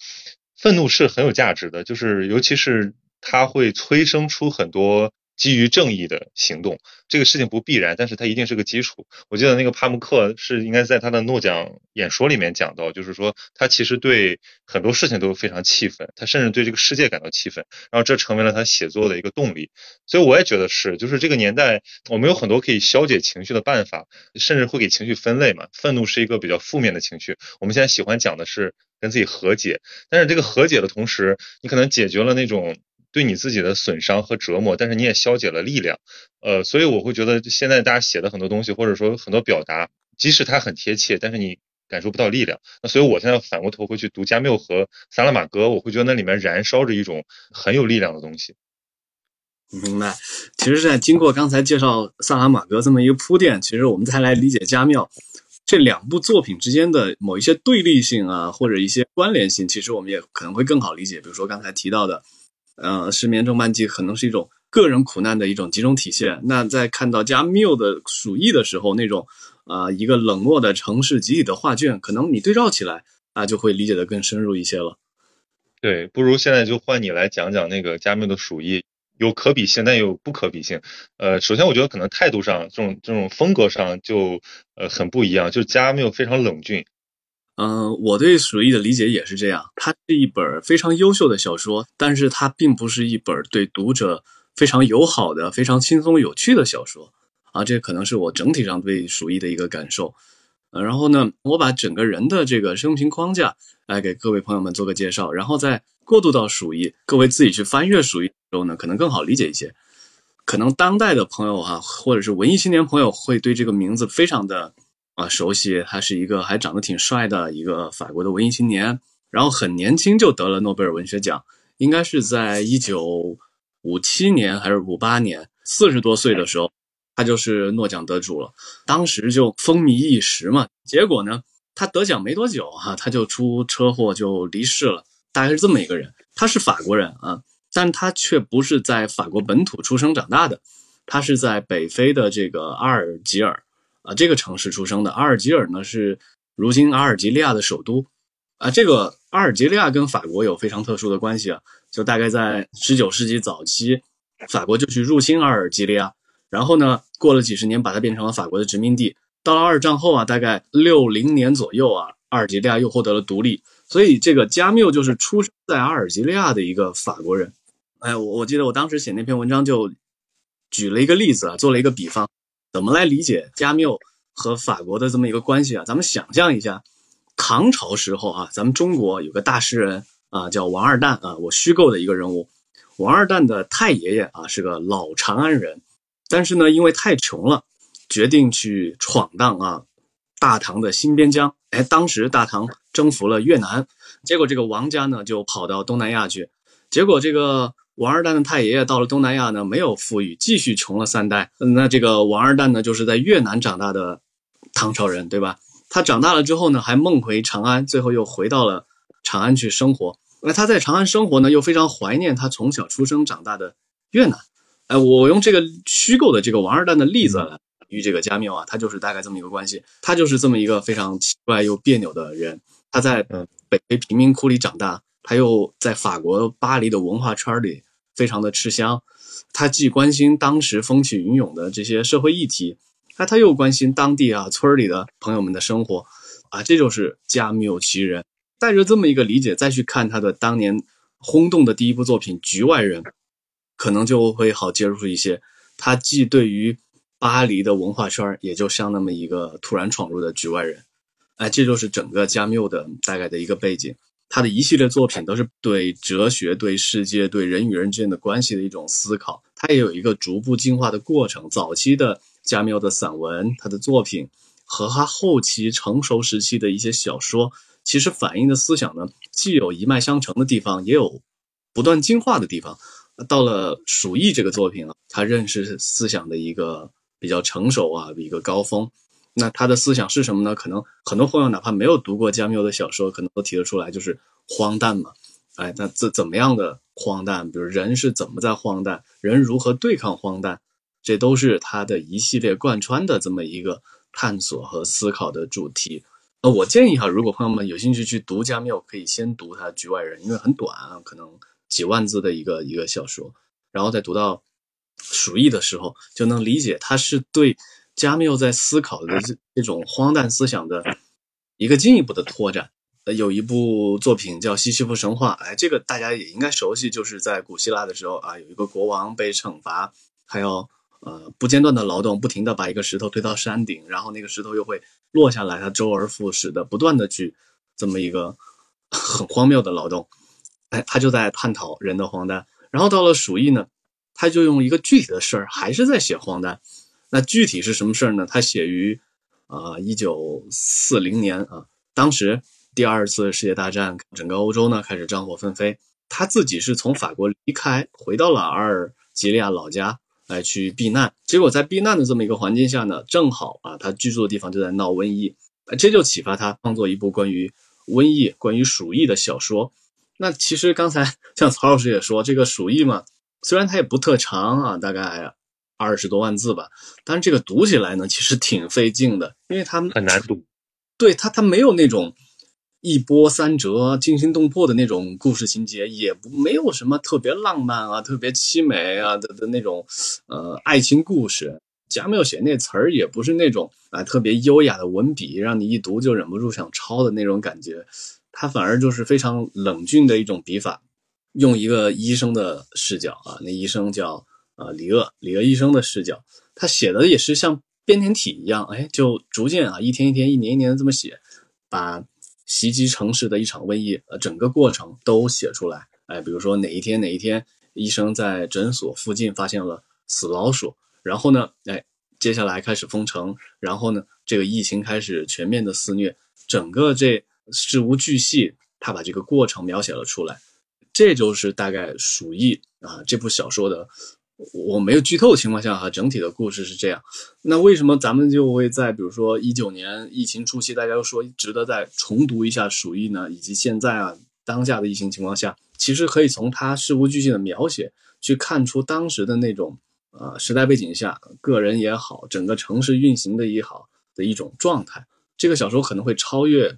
愤怒是很有价值的，就是尤其是它会催生出很多。基于正义的行动，这个事情不必然，但是它一定是个基础。我记得那个帕慕克是应该在他的诺奖演说里面讲到，就是说他其实对很多事情都非常气愤，他甚至对这个世界感到气愤，然后这成为了他写作的一个动力。所以我也觉得是，就是这个年代我们有很多可以消解情绪的办法，甚至会给情绪分类嘛。愤怒是一个比较负面的情绪，我们现在喜欢讲的是跟自己和解，但是这个和解的同时，你可能解决了那种。对你自己的损伤和折磨，但是你也消解了力量，呃，所以我会觉得现在大家写的很多东西，或者说很多表达，即使它很贴切，但是你感受不到力量。那所以我现在反过头会去读加缪和萨拉马戈，我会觉得那里面燃烧着一种很有力量的东西。明白。其实，在经过刚才介绍萨拉马戈这么一个铺垫，其实我们再来理解加缪这两部作品之间的某一些对立性啊，或者一些关联性，其实我们也可能会更好理解。比如说刚才提到的。呃，失眠症慢记可能是一种个人苦难的一种集中体现。那在看到加缪的《鼠疫》的时候，那种啊一个冷漠的城市集体的画卷，可能你对照起来啊，就会理解的更深入一些了。对，不如现在就换你来讲讲那个加缪的《鼠疫》，有可比性，但有不可比性。呃，首先我觉得可能态度上，这种这种风格上就呃很不一样，就加缪非常冷峻。嗯，我对《鼠疫》的理解也是这样。它是一本非常优秀的小说，但是它并不是一本对读者非常友好的、非常轻松有趣的小说啊。这可能是我整体上对《鼠疫》的一个感受。呃，然后呢，我把整个人的这个生平框架来给各位朋友们做个介绍，然后再过渡到《鼠疫》，各位自己去翻阅《鼠疫》的时候呢，可能更好理解一些。可能当代的朋友哈，或者是文艺青年朋友会对这个名字非常的。啊，熟悉，他是一个还长得挺帅的一个法国的文艺青年，然后很年轻就得了诺贝尔文学奖，应该是在一九五七年还是五八年，四十多岁的时候，他就是诺奖得主了，当时就风靡一时嘛。结果呢，他得奖没多久哈，他就出车祸就离世了，大概是这么一个人。他是法国人啊，但他却不是在法国本土出生长大的，他是在北非的这个阿尔及尔。啊，这个城市出生的阿尔及尔呢，是如今阿尔及利亚的首都。啊，这个阿尔及利亚跟法国有非常特殊的关系啊，就大概在十九世纪早期，法国就去入侵阿尔及利亚，然后呢，过了几十年，把它变成了法国的殖民地。到了二战后啊，大概六零年左右啊，阿尔及利亚又获得了独立。所以这个加缪就是出生在阿尔及利亚的一个法国人。哎，我我记得我当时写那篇文章就举了一个例子啊，做了一个比方。怎么来理解加缪和法国的这么一个关系啊？咱们想象一下，唐朝时候啊，咱们中国有个大诗人啊，叫王二蛋啊，我虚构的一个人物。王二蛋的太爷爷啊是个老长安人，但是呢，因为太穷了，决定去闯荡啊大唐的新边疆。哎，当时大唐征服了越南，结果这个王家呢就跑到东南亚去，结果这个。王二蛋的太爷爷到了东南亚呢，没有富裕，继续穷了三代。那这个王二蛋呢，就是在越南长大的唐朝人，对吧？他长大了之后呢，还梦回长安，最后又回到了长安去生活。那他在长安生活呢，又非常怀念他从小出生长大的越南。哎，我用这个虚构的这个王二蛋的例子来与这个加缪啊，他就是大概这么一个关系。他就是这么一个非常奇怪又别扭的人。他在北非贫民窟里长大，他又在法国巴黎的文化圈里非常的吃香。他既关心当时风起云涌的这些社会议题，那他又关心当地啊村里的朋友们的生活，啊，这就是加缪其人。带着这么一个理解再去看他的当年轰动的第一部作品《局外人》，可能就会好接触一些。他既对于巴黎的文化圈，也就像那么一个突然闯入的局外人。哎，这就是整个加缪的大概的一个背景。他的一系列作品都是对哲学、对世界、对人与人之间的关系的一种思考。他也有一个逐步进化的过程。早期的加缪的散文，他的作品和他后期成熟时期的一些小说，其实反映的思想呢，既有一脉相承的地方，也有不断进化的地方。到了《鼠疫》这个作品啊，他认识思想的一个比较成熟啊，一个高峰。那他的思想是什么呢？可能很多朋友哪怕没有读过加缪的小说，可能都提得出来，就是荒诞嘛。哎，那怎怎么样的荒诞？比如人是怎么在荒诞？人如何对抗荒诞？这都是他的一系列贯穿的这么一个探索和思考的主题。呃，我建议哈，如果朋友们有兴趣去读加缪，可以先读他《局外人》，因为很短啊，可能几万字的一个一个小说，然后再读到《鼠疫》的时候，就能理解他是对。加缪在思考的这这种荒诞思想的一个进一步的拓展。有一部作品叫《西西弗神话》，哎，这个大家也应该熟悉，就是在古希腊的时候啊，有一个国王被惩罚，还要呃不间断的劳动，不停的把一个石头推到山顶，然后那个石头又会落下来，他周而复始的不断的去这么一个很荒谬的劳动。哎，他就在探讨人的荒诞。然后到了《鼠疫》呢，他就用一个具体的事儿，还是在写荒诞。那具体是什么事儿呢？他写于啊一九四零年啊，当时第二次世界大战，整个欧洲呢开始战火纷飞。他自己是从法国离开，回到了阿尔及利亚老家来去避难。结果在避难的这么一个环境下呢，正好啊他居住的地方就在闹瘟疫，这就启发他创作一部关于瘟疫、关于鼠疫的小说。那其实刚才 像曹老师也说，这个鼠疫嘛，虽然它也不特长啊，大概。二十多万字吧，但是这个读起来呢，其实挺费劲的，因为它很难读。对它，它没有那种一波三折、惊心动魄的那种故事情节，也不没有什么特别浪漫啊、特别凄美啊的的那种呃爱情故事。加缪写那词儿也不是那种啊特别优雅的文笔，让你一读就忍不住想抄的那种感觉。他反而就是非常冷峻的一种笔法，用一个医生的视角啊，那医生叫。啊，李鄂，李鄂医生的视角，他写的也是像编年体一样，哎，就逐渐啊，一天一天，一年一年的这么写，把袭击城市的一场瘟疫，呃，整个过程都写出来。哎，比如说哪一天哪一天，医生在诊所附近发现了死老鼠，然后呢，哎，接下来开始封城，然后呢，这个疫情开始全面的肆虐，整个这事无巨细，他把这个过程描写了出来，这就是大概《鼠疫》啊这部小说的。我没有剧透的情况下，哈，整体的故事是这样。那为什么咱们就会在比如说一九年疫情初期，大家又说值得再重读一下《鼠疫》呢？以及现在啊，当下的疫情情况下，其实可以从它事无巨细的描写去看出当时的那种啊时代背景下，个人也好，整个城市运行的也好的一种状态。这个小说可能会超越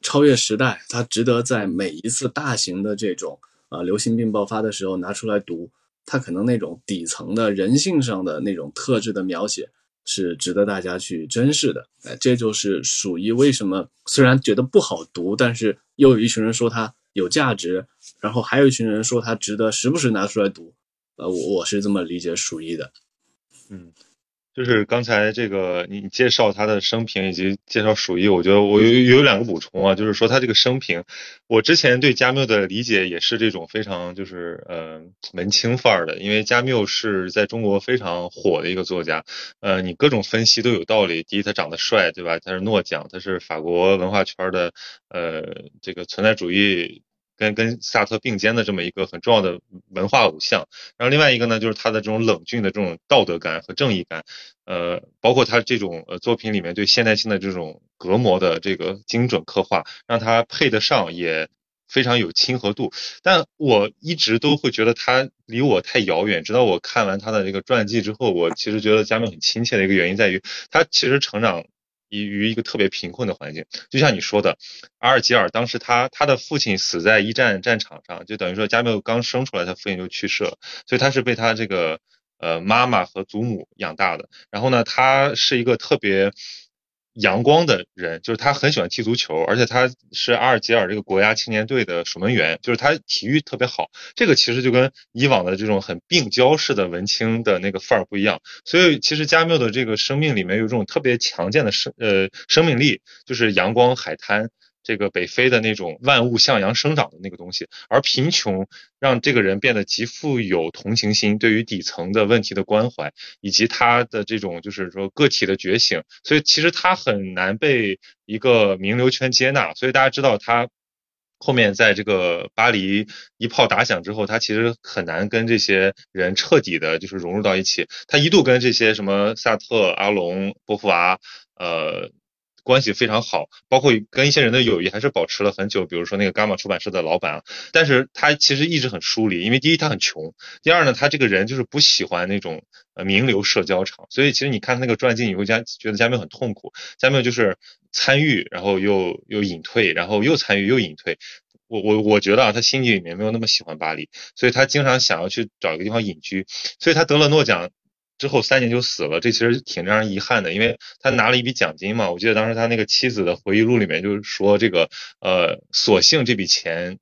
超越时代，它值得在每一次大型的这种啊流行病爆发的时候拿出来读。他可能那种底层的人性上的那种特质的描写是值得大家去珍视的，哎，这就是鼠疫为什么虽然觉得不好读，但是又有一群人说它有价值，然后还有一群人说它值得时不时拿出来读，呃，我我是这么理解鼠疫的，嗯。就是刚才这个你介绍他的生平以及介绍鼠疫，我觉得我有有两个补充啊，就是说他这个生平，我之前对加缪的理解也是这种非常就是呃门清范儿的，因为加缪是在中国非常火的一个作家，呃，你各种分析都有道理。第一，他长得帅，对吧？他是诺奖，他是法国文化圈的呃这个存在主义。跟跟萨特并肩的这么一个很重要的文化偶像，然后另外一个呢，就是他的这种冷峻的这种道德感和正义感，呃，包括他这种呃作品里面对现代性的这种隔膜的这个精准刻画，让他配得上，也非常有亲和度。但我一直都会觉得他离我太遥远，直到我看完他的这个传记之后，我其实觉得加缪很亲切的一个原因在于，他其实成长于于一个特别贫困的环境。就像你说的，阿尔及尔当时他他的父亲死在一战战场上，就等于说加缪刚生出来，他父亲就去世了，所以他是被他这个呃妈妈和祖母养大的。然后呢，他是一个特别。阳光的人，就是他很喜欢踢足球，而且他是阿尔及尔这个国家青年队的守门员，就是他体育特别好。这个其实就跟以往的这种很病娇式的文青的那个范儿不一样。所以其实加缪的这个生命里面有一种特别强健的生呃生命力，就是阳光海滩。这个北非的那种万物向阳生长的那个东西，而贫穷让这个人变得极富有同情心，对于底层的问题的关怀，以及他的这种就是说个体的觉醒，所以其实他很难被一个名流圈接纳。所以大家知道他后面在这个巴黎一炮打响之后，他其实很难跟这些人彻底的就是融入到一起。他一度跟这些什么萨特、阿隆、波伏娃，呃。关系非常好，包括跟一些人的友谊还是保持了很久。比如说那个伽马出版社的老板啊，但是他其实一直很疏离，因为第一他很穷，第二呢他这个人就是不喜欢那种呃名流社交场。所以其实你看他那个传记，你会加觉得加缪很痛苦。加缪就是参与，然后又又隐退，然后又参与又隐退。我我我觉得啊，他心底里面没有那么喜欢巴黎，所以他经常想要去找一个地方隐居。所以他得了诺奖。之后三年就死了，这其实挺让人遗憾的，因为他拿了一笔奖金嘛。我记得当时他那个妻子的回忆录里面就是说，这个呃，所幸这笔钱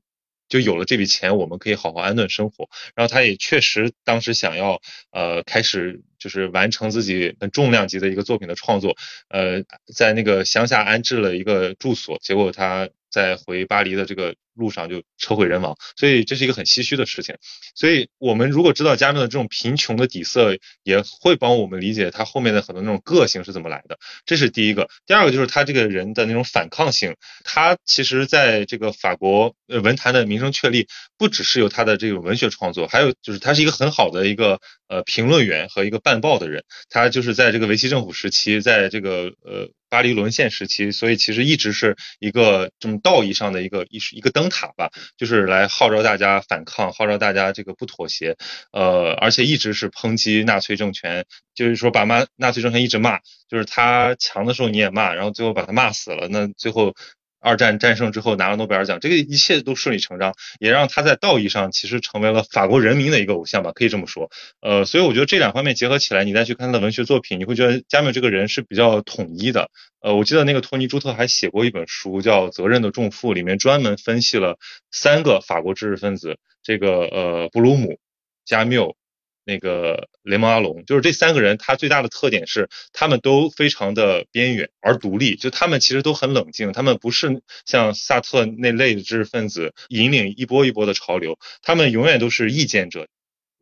就有了这笔钱，我们可以好好安顿生活。然后他也确实当时想要呃开始就是完成自己很重量级的一个作品的创作，呃，在那个乡下安置了一个住所，结果他在回巴黎的这个。路上就车毁人亡，所以这是一个很唏嘘的事情。所以我们如果知道加缪的这种贫穷的底色，也会帮我们理解他后面的很多那种个性是怎么来的。这是第一个。第二个就是他这个人的那种反抗性。他其实在这个法国文坛的名声确立，不只是有他的这种文学创作，还有就是他是一个很好的一个呃评论员和一个办报的人。他就是在这个维希政府时期，在这个呃。巴黎沦陷时期，所以其实一直是一个这么道义上的一个一一个灯塔吧，就是来号召大家反抗，号召大家这个不妥协，呃，而且一直是抨击纳粹政权，就是说把骂纳粹政权一直骂，就是他强的时候你也骂，然后最后把他骂死了，那最后。二战战胜之后拿了诺贝尔奖，这个一切都顺理成章，也让他在道义上其实成为了法国人民的一个偶像吧，可以这么说。呃，所以我觉得这两方面结合起来，你再去看他的文学作品，你会觉得加缪这个人是比较统一的。呃，我记得那个托尼朱特还写过一本书叫《责任的重负》，里面专门分析了三个法国知识分子，这个呃布鲁姆、加缪。那个雷蒙阿隆，就是这三个人，他最大的特点是，他们都非常的边缘而独立，就他们其实都很冷静，他们不是像萨特那类的知识分子引领一波一波的潮流，他们永远都是意见者。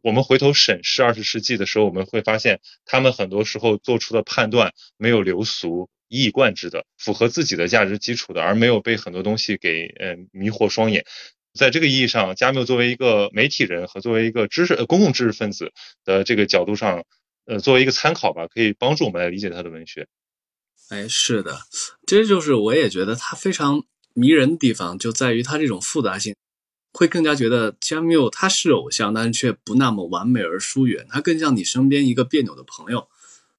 我们回头审视二十世纪的时候，我们会发现，他们很多时候做出的判断没有流俗、一以贯之的，符合自己的价值基础的，而没有被很多东西给呃迷惑双眼。在这个意义上，加缪作为一个媒体人和作为一个知识呃公共知识分子的这个角度上，呃，作为一个参考吧，可以帮助我们来理解他的文学。哎，是的，这就是我也觉得他非常迷人的地方，就在于他这种复杂性，会更加觉得加缪他是偶像，但是却不那么完美而疏远，他更像你身边一个别扭的朋友，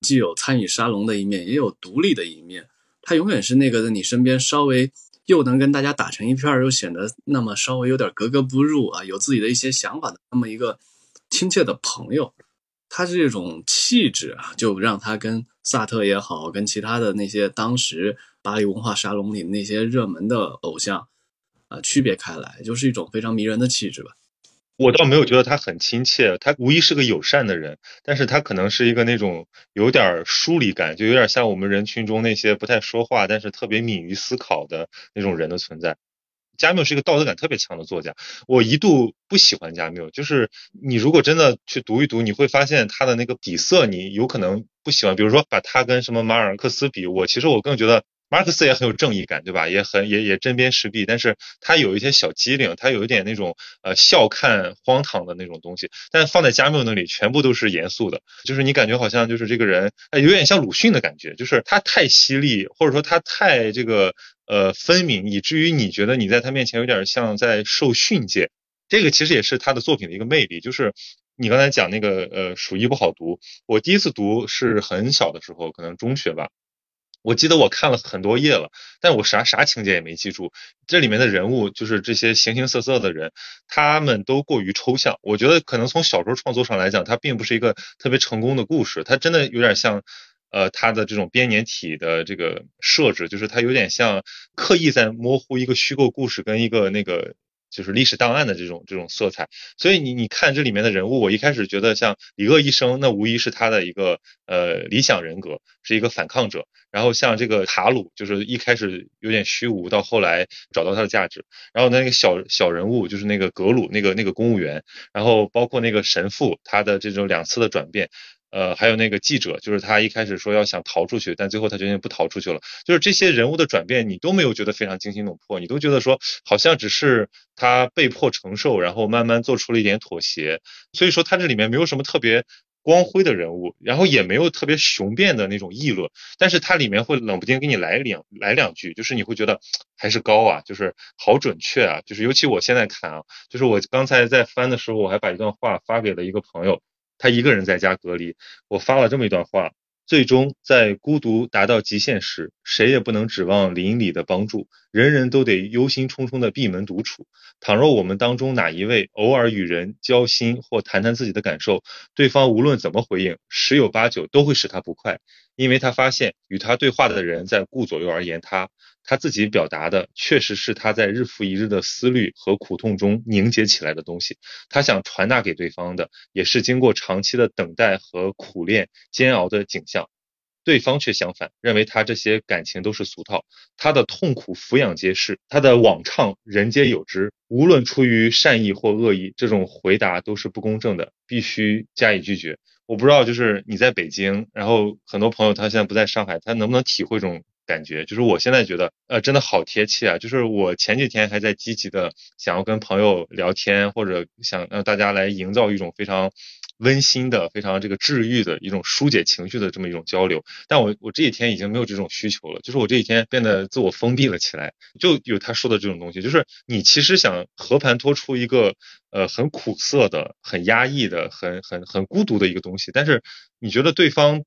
既有参与沙龙的一面，也有独立的一面，他永远是那个在你身边稍微。又能跟大家打成一片，又显得那么稍微有点格格不入啊，有自己的一些想法的那么一个亲切的朋友，他这种气质啊，就让他跟萨特也好，跟其他的那些当时巴黎文化沙龙里那些热门的偶像啊区别开来，就是一种非常迷人的气质吧。我倒没有觉得他很亲切，他无疑是个友善的人，但是他可能是一个那种有点疏离感，就有点像我们人群中那些不太说话，但是特别敏于思考的那种人的存在。加缪是一个道德感特别强的作家，我一度不喜欢加缪，就是你如果真的去读一读，你会发现他的那个底色，你有可能不喜欢。比如说把他跟什么马尔克斯比，我其实我更觉得。马克思也很有正义感，对吧？也很也也针砭时弊，但是他有一些小机灵，他有一点那种呃笑看荒唐的那种东西。但放在加缪那里，全部都是严肃的，就是你感觉好像就是这个人，哎，有点像鲁迅的感觉，就是他太犀利，或者说他太这个呃分明，以至于你觉得你在他面前有点像在受训诫。这个其实也是他的作品的一个魅力，就是你刚才讲那个呃《鼠疫》不好读，我第一次读是很小的时候，可能中学吧。我记得我看了很多页了，但我啥啥情节也没记住。这里面的人物就是这些形形色色的人，他们都过于抽象。我觉得可能从小说创作上来讲，它并不是一个特别成功的故事，它真的有点像。呃，它的这种编年体的这个设置，就是它有点像刻意在模糊一个虚构故事跟一个那个就是历史档案的这种这种色彩。所以你你看这里面的人物，我一开始觉得像李鄂医生，那无疑是他的一个呃理想人格，是一个反抗者。然后像这个塔鲁，就是一开始有点虚无，到后来找到他的价值。然后那个小小人物，就是那个格鲁，那个那个公务员。然后包括那个神父，他的这种两次的转变。呃，还有那个记者，就是他一开始说要想逃出去，但最后他决定不逃出去了。就是这些人物的转变，你都没有觉得非常惊心动魄，你都觉得说好像只是他被迫承受，然后慢慢做出了一点妥协。所以说他这里面没有什么特别光辉的人物，然后也没有特别雄辩的那种议论，但是它里面会冷不丁给你来两来两句，就是你会觉得 还是高啊，就是好准确啊，就是尤其我现在看啊，就是我刚才在翻的时候，我还把一段话发给了一个朋友。他一个人在家隔离，我发了这么一段话：最终在孤独达到极限时，谁也不能指望邻里的帮助，人人都得忧心忡忡的闭门独处。倘若我们当中哪一位偶尔与人交心或谈谈自己的感受，对方无论怎么回应，十有八九都会使他不快，因为他发现与他对话的人在顾左右而言他。他自己表达的确实是他在日复一日的思虑和苦痛中凝结起来的东西，他想传达给对方的也是经过长期的等待和苦练煎熬的景象，对方却相反认为他这些感情都是俗套，他的痛苦俯仰皆是，他的网唱人皆有之，无论出于善意或恶意，这种回答都是不公正的，必须加以拒绝。我不知道，就是你在北京，然后很多朋友他现在不在上海，他能不能体会这种？感觉就是我现在觉得，呃，真的好贴切啊！就是我前几天还在积极的想要跟朋友聊天，或者想让大家来营造一种非常温馨的、非常这个治愈的一种疏解情绪的这么一种交流。但我我这几天已经没有这种需求了，就是我这几天变得自我封闭了起来，就有他说的这种东西，就是你其实想和盘托出一个呃很苦涩的、很压抑的、很很很孤独的一个东西，但是你觉得对方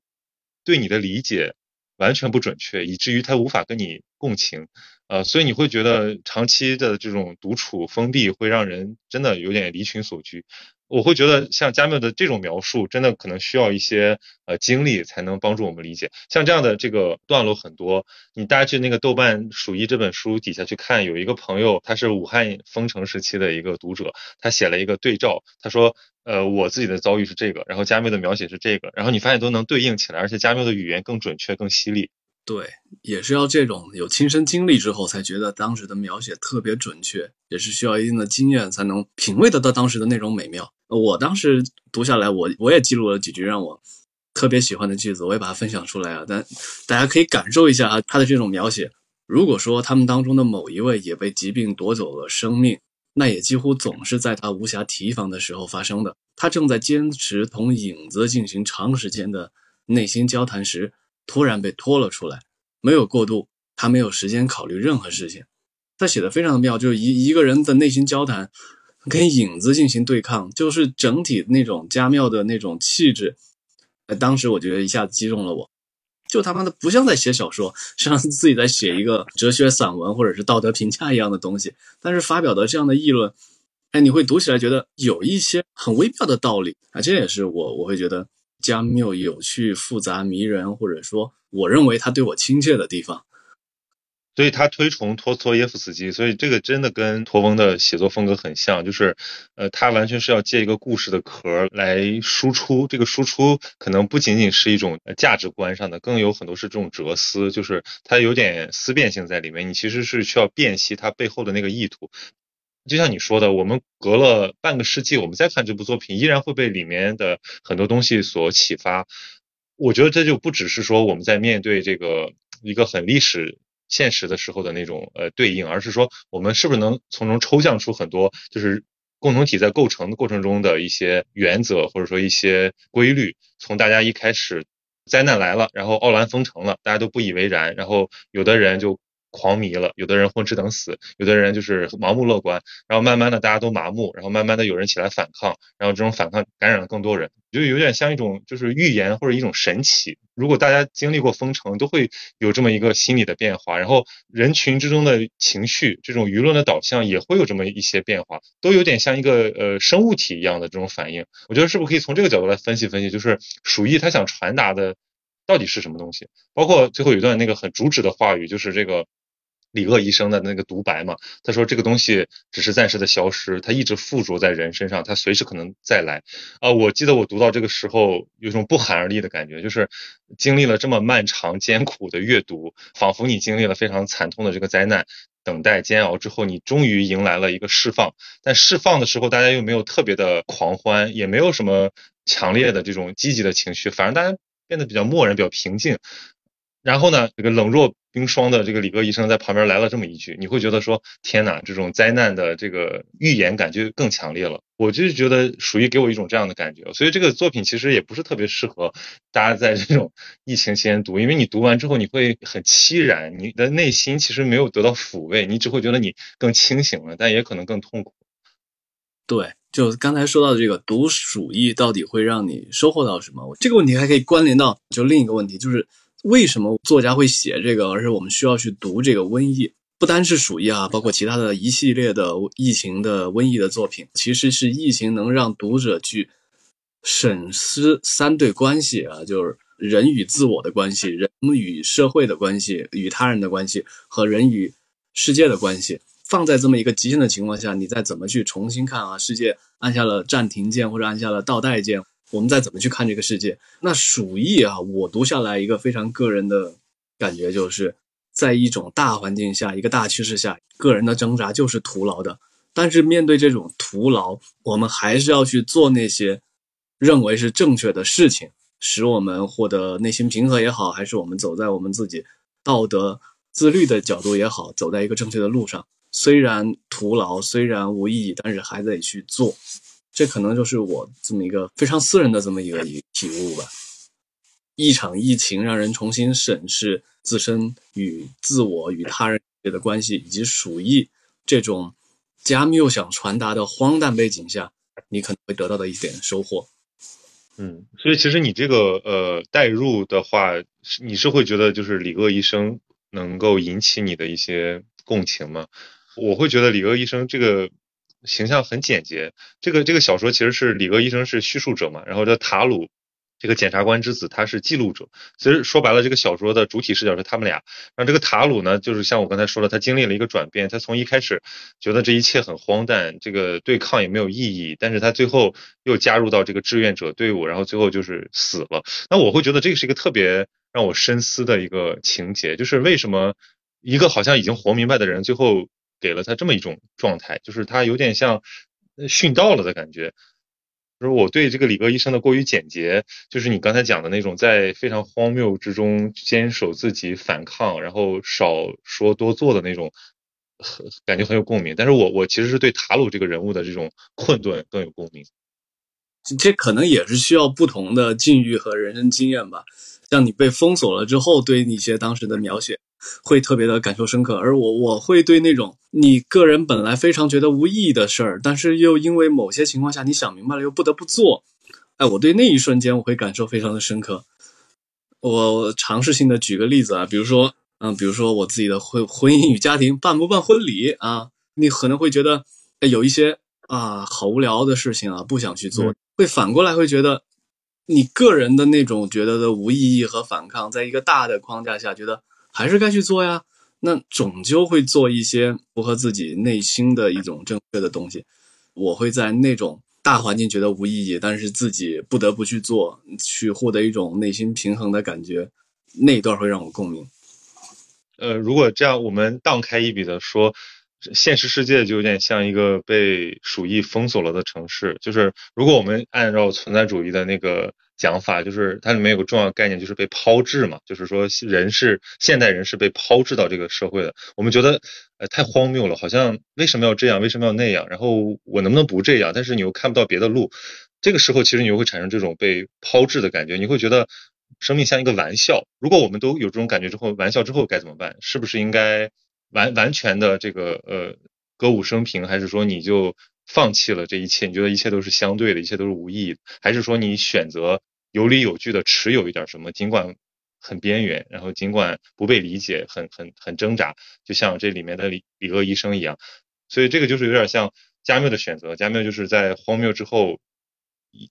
对你的理解。完全不准确，以至于他无法跟你共情，呃，所以你会觉得长期的这种独处封闭会让人真的有点离群索居。我会觉得像加缪的这种描述，真的可能需要一些呃经历才能帮助我们理解。像这样的这个段落很多，你大家去那个豆瓣《鼠疫》这本书底下去看，有一个朋友他是武汉封城时期的一个读者，他写了一个对照，他说，呃，我自己的遭遇是这个，然后加缪的描写是这个，然后你发现都能对应起来，而且加缪的语言更准确、更犀利。对，也是要这种有亲身经历之后，才觉得当时的描写特别准确，也是需要一定的经验才能品味得到当时的那种美妙。我当时读下来，我我也记录了几句让我特别喜欢的句子，我也把它分享出来啊。但大家可以感受一下啊，他的这种描写。如果说他们当中的某一位也被疾病夺走了生命，那也几乎总是在他无暇提防的时候发生的。他正在坚持同影子进行长时间的内心交谈时。突然被拖了出来，没有过渡，他没有时间考虑任何事情。他写的非常的妙，就是一一个人的内心交谈，跟影子进行对抗，就是整体那种加妙的那种气质。呃，当时我觉得一下子击中了我，就他妈的不像在写小说，像自己在写一个哲学散文或者是道德评价一样的东西。但是发表的这样的议论，哎，你会读起来觉得有一些很微妙的道理啊，这也是我我会觉得。加缪有趣、复杂、迷人，或者说，我认为他对我亲切的地方。所以他推崇托斯托耶夫斯基，所以这个真的跟托翁的写作风格很像，就是，呃，他完全是要借一个故事的壳来输出，这个输出可能不仅仅是一种价值观上的，更有很多是这种哲思，就是他有点思辨性在里面，你其实是需要辨析他背后的那个意图。就像你说的，我们隔了半个世纪，我们再看这部作品，依然会被里面的很多东西所启发。我觉得这就不只是说我们在面对这个一个很历史现实的时候的那种呃对应，而是说我们是不是能从中抽象出很多就是共同体在构成的过程中的一些原则，或者说一些规律。从大家一开始灾难来了，然后奥兰封城了，大家都不以为然，然后有的人就狂迷了，有的人混吃等死，有的人就是盲目乐观，然后慢慢的大家都麻木，然后慢慢的有人起来反抗，然后这种反抗感染了更多人，就有点像一种就是预言或者一种神奇。如果大家经历过封城，都会有这么一个心理的变化，然后人群之中的情绪，这种舆论的导向也会有这么一些变化，都有点像一个呃生物体一样的这种反应。我觉得是不是可以从这个角度来分析分析，就是鼠疫它想传达的到底是什么东西？包括最后有一段那个很主旨的话语，就是这个。李鄂医生的那个独白嘛，他说这个东西只是暂时的消失，它一直附着在人身上，它随时可能再来。啊，我记得我读到这个时候，有种不寒而栗的感觉，就是经历了这么漫长艰苦的阅读，仿佛你经历了非常惨痛的这个灾难，等待煎熬之后，你终于迎来了一个释放。但释放的时候，大家又没有特别的狂欢，也没有什么强烈的这种积极的情绪，反而大家变得比较漠然，比较平静。然后呢，这个冷若冰霜的这个李哥医生在旁边来了这么一句，你会觉得说天哪，这种灾难的这个预言感就更强烈了。我就是觉得属于给我一种这样的感觉，所以这个作品其实也不是特别适合大家在这种 疫情期间读，因为你读完之后你会很凄然，你的内心其实没有得到抚慰，你只会觉得你更清醒了，但也可能更痛苦。对，就刚才说到的这个读鼠疫到底会让你收获到什么？这个问题还可以关联到就另一个问题，就是。为什么作家会写这个？而是我们需要去读这个瘟疫，不单是鼠疫啊，包括其他的一系列的疫情的瘟疫的作品，其实是疫情能让读者去审视三对关系啊，就是人与自我的关系、人与社会的关系、与他人的关系和人与世界的关系。放在这么一个极限的情况下，你再怎么去重新看啊？世界按下了暂停键或者按下了倒带键。我们再怎么去看这个世界？那鼠疫啊，我读下来一个非常个人的感觉，就是在一种大环境下、一个大趋势下，个人的挣扎就是徒劳的。但是面对这种徒劳，我们还是要去做那些认为是正确的事情，使我们获得内心平和也好，还是我们走在我们自己道德自律的角度也好，走在一个正确的路上。虽然徒劳，虽然无意义，但是还得去做。这可能就是我这么一个非常私人的这么一个一体悟吧。一场疫情让人重新审视自身与自我与他人的关系，以及鼠疫这种加缪想传达的荒诞背景下，你可能会得到的一点收获。嗯，所以其实你这个呃代入的话，你是会觉得就是李鄂医生能够引起你的一些共情吗？我会觉得李鄂医生这个。形象很简洁。这个这个小说其实是李格医生是叙述者嘛，然后这塔鲁这个检察官之子他是记录者。其实说白了，这个小说的主体视角是他们俩。然后这个塔鲁呢，就是像我刚才说的，他经历了一个转变。他从一开始觉得这一切很荒诞，这个对抗也没有意义，但是他最后又加入到这个志愿者队伍，然后最后就是死了。那我会觉得这个是一个特别让我深思的一个情节，就是为什么一个好像已经活明白的人，最后。给了他这么一种状态，就是他有点像殉道了的感觉。就是我对这个李哥医生的过于简洁，就是你刚才讲的那种在非常荒谬之中坚守自己反抗，然后少说多做的那种，感觉很有共鸣。但是我我其实是对塔鲁这个人物的这种困顿更有共鸣。这可能也是需要不同的境遇和人生经验吧。像你被封锁了之后，对一些当时的描写。会特别的感受深刻，而我我会对那种你个人本来非常觉得无意义的事儿，但是又因为某些情况下你想明白了又不得不做，哎，我对那一瞬间我会感受非常的深刻。我尝试性的举个例子啊，比如说，嗯，比如说我自己的婚婚姻与家庭办不办婚礼啊，你可能会觉得有一些啊好无聊的事情啊不想去做，会反过来会觉得你个人的那种觉得的无意义和反抗，在一个大的框架下觉得。还是该去做呀，那终究会做一些符合自己内心的一种正确的东西。我会在那种大环境觉得无意义，但是自己不得不去做，去获得一种内心平衡的感觉，那一段会让我共鸣。呃，如果这样，我们荡开一笔的说，现实世界就有点像一个被鼠疫封锁了的城市。就是如果我们按照存在主义的那个。讲法就是它里面有个重要概念，就是被抛掷嘛，就是说人是现代人是被抛掷到这个社会的。我们觉得呃太荒谬了，好像为什么要这样，为什么要那样？然后我能不能不这样？但是你又看不到别的路，这个时候其实你又会产生这种被抛掷的感觉，你会觉得生命像一个玩笑。如果我们都有这种感觉之后，玩笑之后该怎么办？是不是应该完完全的这个呃歌舞升平，还是说你就放弃了这一切？你觉得一切都是相对的，一切都是无意义的？还是说你选择有理有据的持有一点什么，尽管很边缘，然后尽管不被理解，很很很挣扎，就像这里面的李李鄂医生一样。所以这个就是有点像加缪的选择。加缪就是在荒谬之后。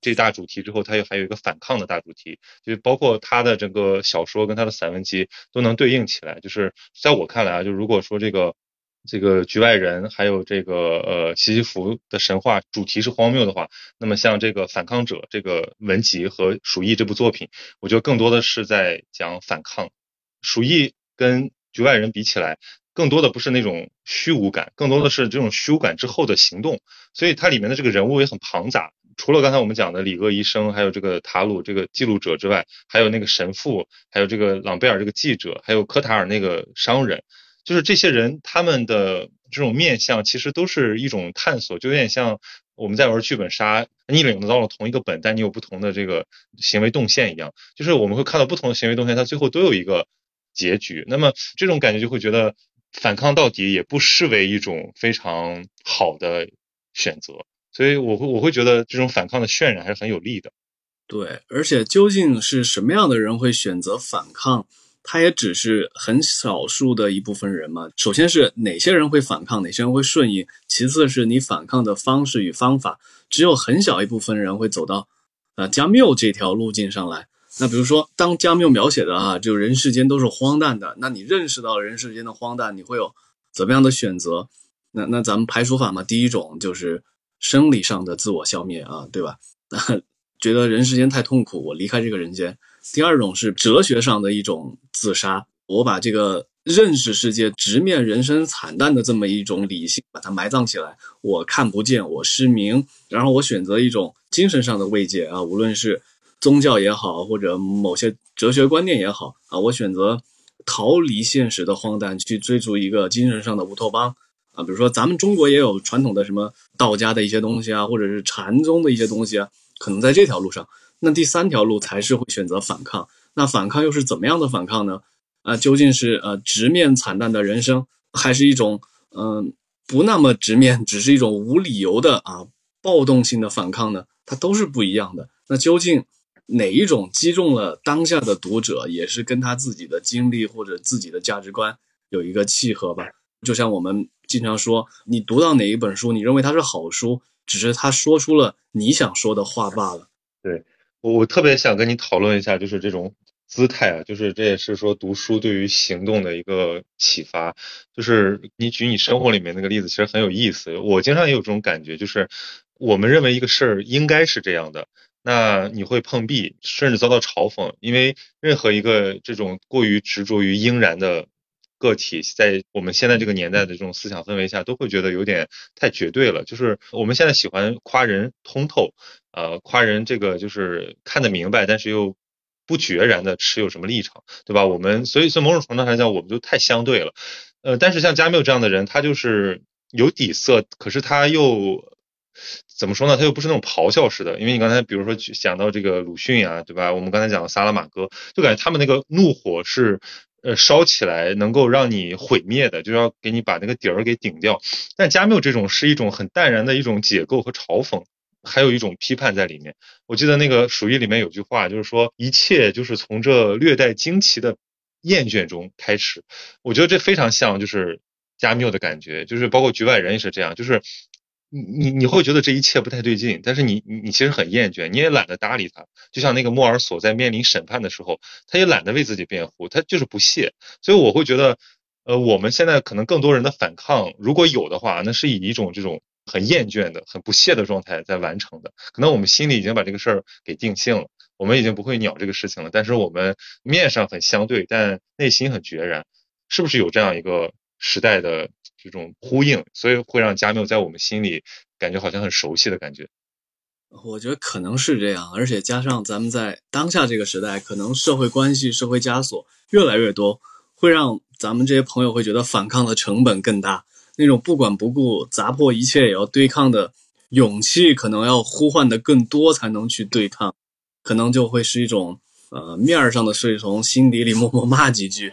这大主题之后，他又还有一个反抗的大主题，就包括他的整个小说跟他的散文集都能对应起来。就是在我看来啊，就如果说这个这个局外人还有这个呃西西弗的神话主题是荒谬的话，那么像这个反抗者这个文集和鼠疫这部作品，我觉得更多的是在讲反抗。鼠疫跟局外人比起来，更多的不是那种虚无感，更多的是这种虚无感之后的行动。所以它里面的这个人物也很庞杂。除了刚才我们讲的李厄医生，还有这个塔鲁这个记录者之外，还有那个神父，还有这个朗贝尔这个记者，还有科塔尔那个商人，就是这些人他们的这种面相，其实都是一种探索，就有点像我们在玩剧本杀，你领到了同一个本，但你有不同的这个行为动线一样，就是我们会看到不同的行为动线，它最后都有一个结局。那么这种感觉就会觉得反抗到底也不失为一种非常好的选择。所以我会我会觉得这种反抗的渲染还是很有利的，对，而且究竟是什么样的人会选择反抗，他也只是很少数的一部分人嘛。首先是哪些人会反抗，哪些人会顺应，其次是你反抗的方式与方法，只有很小一部分人会走到呃加缪这条路径上来。那比如说，当加缪描写的啊，就人世间都是荒诞的，那你认识到人世间的荒诞，你会有怎么样的选择？那那咱们排除法嘛，第一种就是。生理上的自我消灭啊，对吧？觉得人世间太痛苦，我离开这个人间。第二种是哲学上的一种自杀，我把这个认识世界、直面人生惨淡的这么一种理性，把它埋葬起来。我看不见，我失明，然后我选择一种精神上的慰藉啊，无论是宗教也好，或者某些哲学观念也好啊，我选择逃离现实的荒诞，去追逐一个精神上的乌托邦。啊，比如说咱们中国也有传统的什么道家的一些东西啊，或者是禅宗的一些东西啊，可能在这条路上。那第三条路才是会选择反抗。那反抗又是怎么样的反抗呢？啊，究竟是呃直面惨淡的人生，还是一种嗯不那么直面，只是一种无理由的啊暴动性的反抗呢？它都是不一样的。那究竟哪一种击中了当下的读者，也是跟他自己的经历或者自己的价值观有一个契合吧？就像我们经常说，你读到哪一本书，你认为它是好书，只是他说出了你想说的话罢了。对我，我特别想跟你讨论一下，就是这种姿态啊，就是这也是说读书对于行动的一个启发。就是你举你生活里面那个例子，其实很有意思。我经常也有这种感觉，就是我们认为一个事儿应该是这样的，那你会碰壁，甚至遭到嘲讽，因为任何一个这种过于执着于应然的。个体在我们现在这个年代的这种思想氛围下，都会觉得有点太绝对了。就是我们现在喜欢夸人通透，呃，夸人这个就是看得明白，但是又不决然的持有什么立场，对吧？我们所以从某种程度上来讲，我们就太相对了。呃，但是像加缪这样的人，他就是有底色，可是他又怎么说呢？他又不是那种咆哮式的。因为你刚才比如说讲到这个鲁迅啊，对吧？我们刚才讲的萨拉玛戈，就感觉他们那个怒火是。呃，烧起来能够让你毁灭的，就要给你把那个底儿给顶掉。但加缪这种是一种很淡然的一种解构和嘲讽，还有一种批判在里面。我记得那个《鼠疫》里面有句话，就是说一切就是从这略带惊奇的厌倦中开始。我觉得这非常像就是加缪的感觉，就是包括局外人也是这样，就是。你你你会觉得这一切不太对劲，但是你你你其实很厌倦，你也懒得搭理他。就像那个莫尔索在面临审判的时候，他也懒得为自己辩护，他就是不屑。所以我会觉得，呃，我们现在可能更多人的反抗，如果有的话，那是以一种这种很厌倦的、很不屑的状态在完成的。可能我们心里已经把这个事儿给定性了，我们已经不会鸟这个事情了。但是我们面上很相对，但内心很决然，是不是有这样一个时代的？这种呼应，所以会让加缪在我们心里感觉好像很熟悉的感觉。我觉得可能是这样，而且加上咱们在当下这个时代，可能社会关系、社会枷锁越来越多，会让咱们这些朋友会觉得反抗的成本更大。那种不管不顾、砸破一切也要对抗的勇气，可能要呼唤的更多才能去对抗，可能就会是一种呃，面上的顺从，心底里默默骂几句。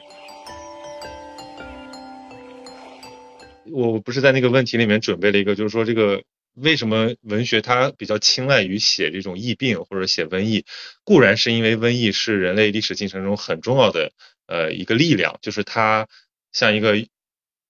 我不是在那个问题里面准备了一个，就是说这个为什么文学它比较青睐于写这种疫病或者写瘟疫？固然是因为瘟疫是人类历史进程中很重要的呃一个力量，就是它像一个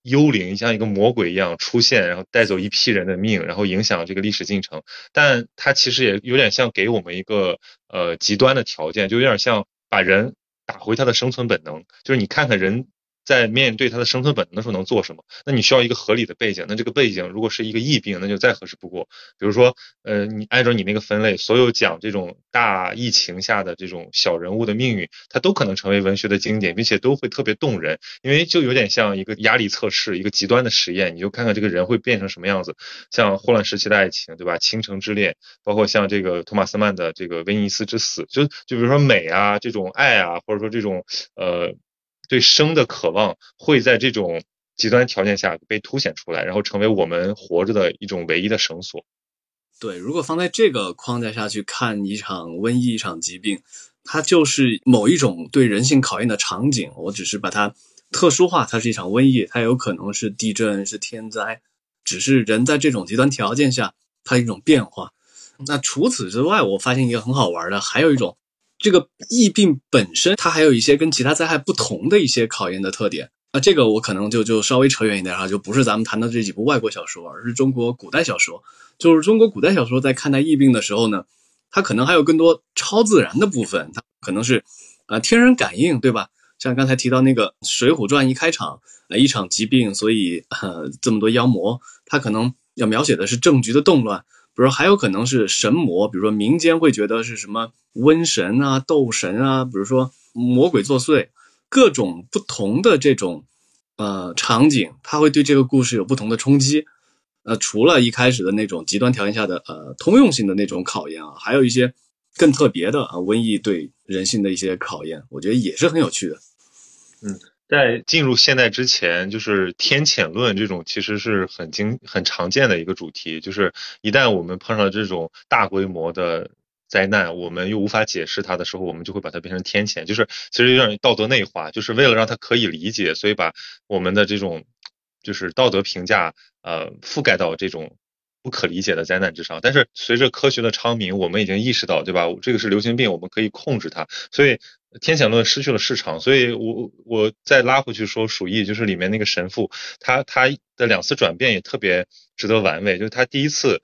幽灵，像一个魔鬼一样出现，然后带走一批人的命，然后影响这个历史进程。但它其实也有点像给我们一个呃极端的条件，就有点像把人打回他的生存本能，就是你看看人。在面对他的生存本能的时候能做什么？那你需要一个合理的背景。那这个背景如果是一个疫病，那就再合适不过。比如说，呃，你按照你那个分类，所有讲这种大疫情下的这种小人物的命运，它都可能成为文学的经典，并且都会特别动人。因为就有点像一个压力测试，一个极端的实验，你就看看这个人会变成什么样子。像霍乱时期的爱情，对吧？倾城之恋，包括像这个托马斯曼的这个威尼斯之死，就就比如说美啊，这种爱啊，或者说这种呃。对生的渴望会在这种极端条件下被凸显出来，然后成为我们活着的一种唯一的绳索。对，如果放在这个框架下去看一场瘟疫、一场疾病，它就是某一种对人性考验的场景。我只是把它特殊化，它是一场瘟疫，它有可能是地震、是天灾，只是人在这种极端条件下它一种变化。那除此之外，我发现一个很好玩的，还有一种。这个疫病本身，它还有一些跟其他灾害不同的一些考验的特点。那这个我可能就就稍微扯远一点哈，就不是咱们谈的这几部外国小说，而是中国古代小说。就是中国古代小说在看待疫病的时候呢，它可能还有更多超自然的部分，它可能是啊天人感应，对吧？像刚才提到那个《水浒传》一开场，呃一场疾病，所以呃这么多妖魔，它可能要描写的是政局的动乱。比如还有可能是神魔，比如说民间会觉得是什么瘟神啊、斗神啊，比如说魔鬼作祟，各种不同的这种呃场景，它会对这个故事有不同的冲击。呃，除了一开始的那种极端条件下的呃通用性的那种考验啊，还有一些更特别的啊瘟疫对人性的一些考验，我觉得也是很有趣的。嗯。在进入现代之前，就是天谴论这种其实是很经很常见的一个主题。就是一旦我们碰上这种大规模的灾难，我们又无法解释它的时候，我们就会把它变成天谴。就是其实有点道德内化，就是为了让它可以理解，所以把我们的这种就是道德评价呃覆盖到这种。不可理解的灾难之上，但是随着科学的昌明，我们已经意识到，对吧？这个是流行病，我们可以控制它。所以天谴论失去了市场。所以我我再拉回去说，鼠疫就是里面那个神父，他他的两次转变也特别值得玩味。就是他第一次。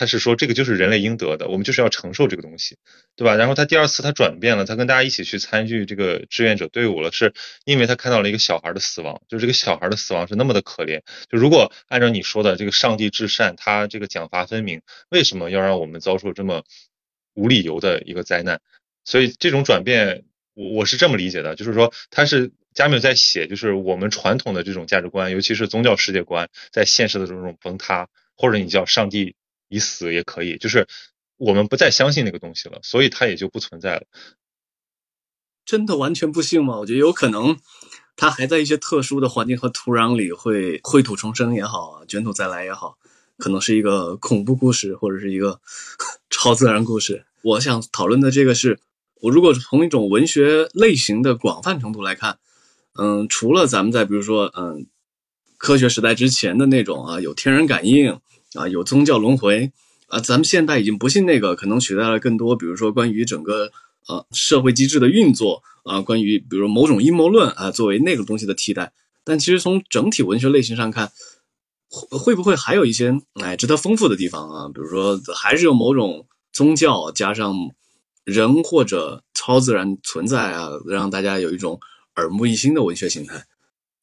他是说这个就是人类应得的，我们就是要承受这个东西，对吧？然后他第二次他转变了，他跟大家一起去参与这个志愿者队伍了，是因为他看到了一个小孩的死亡，就是这个小孩的死亡是那么的可怜。就如果按照你说的这个上帝至善，他这个奖罚分明，为什么要让我们遭受这么无理由的一个灾难？所以这种转变，我我是这么理解的，就是说他是加缪在写，就是我们传统的这种价值观，尤其是宗教世界观，在现实的这种崩塌，或者你叫上帝。已死也可以，就是我们不再相信那个东西了，所以它也就不存在了。真的完全不信吗？我觉得有可能，它还在一些特殊的环境和土壤里会秽土重生也好，卷土再来也好，可能是一个恐怖故事或者是一个 超自然故事。我想讨论的这个是，我如果从一种文学类型的广泛程度来看，嗯，除了咱们在比如说嗯科学时代之前的那种啊，有天人感应。啊，有宗教轮回啊，咱们现代已经不信那个，可能取代了更多，比如说关于整个呃社会机制的运作啊，关于比如某种阴谋论啊，作为那个东西的替代。但其实从整体文学类型上看，会会不会还有一些哎值得丰富的地方啊？比如说还是有某种宗教加上人或者超自然存在啊，让大家有一种耳目一新的文学形态。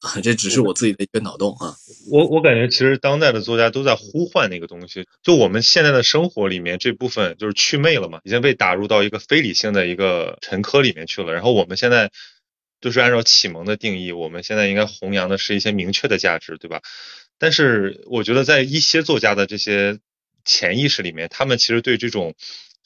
啊，这只是我自己的一个脑洞啊。我我感觉其实当代的作家都在呼唤那个东西，就我们现在的生活里面这部分就是祛魅了嘛，已经被打入到一个非理性的一个沉疴里面去了。然后我们现在就是按照启蒙的定义，我们现在应该弘扬的是一些明确的价值，对吧？但是我觉得在一些作家的这些潜意识里面，他们其实对这种。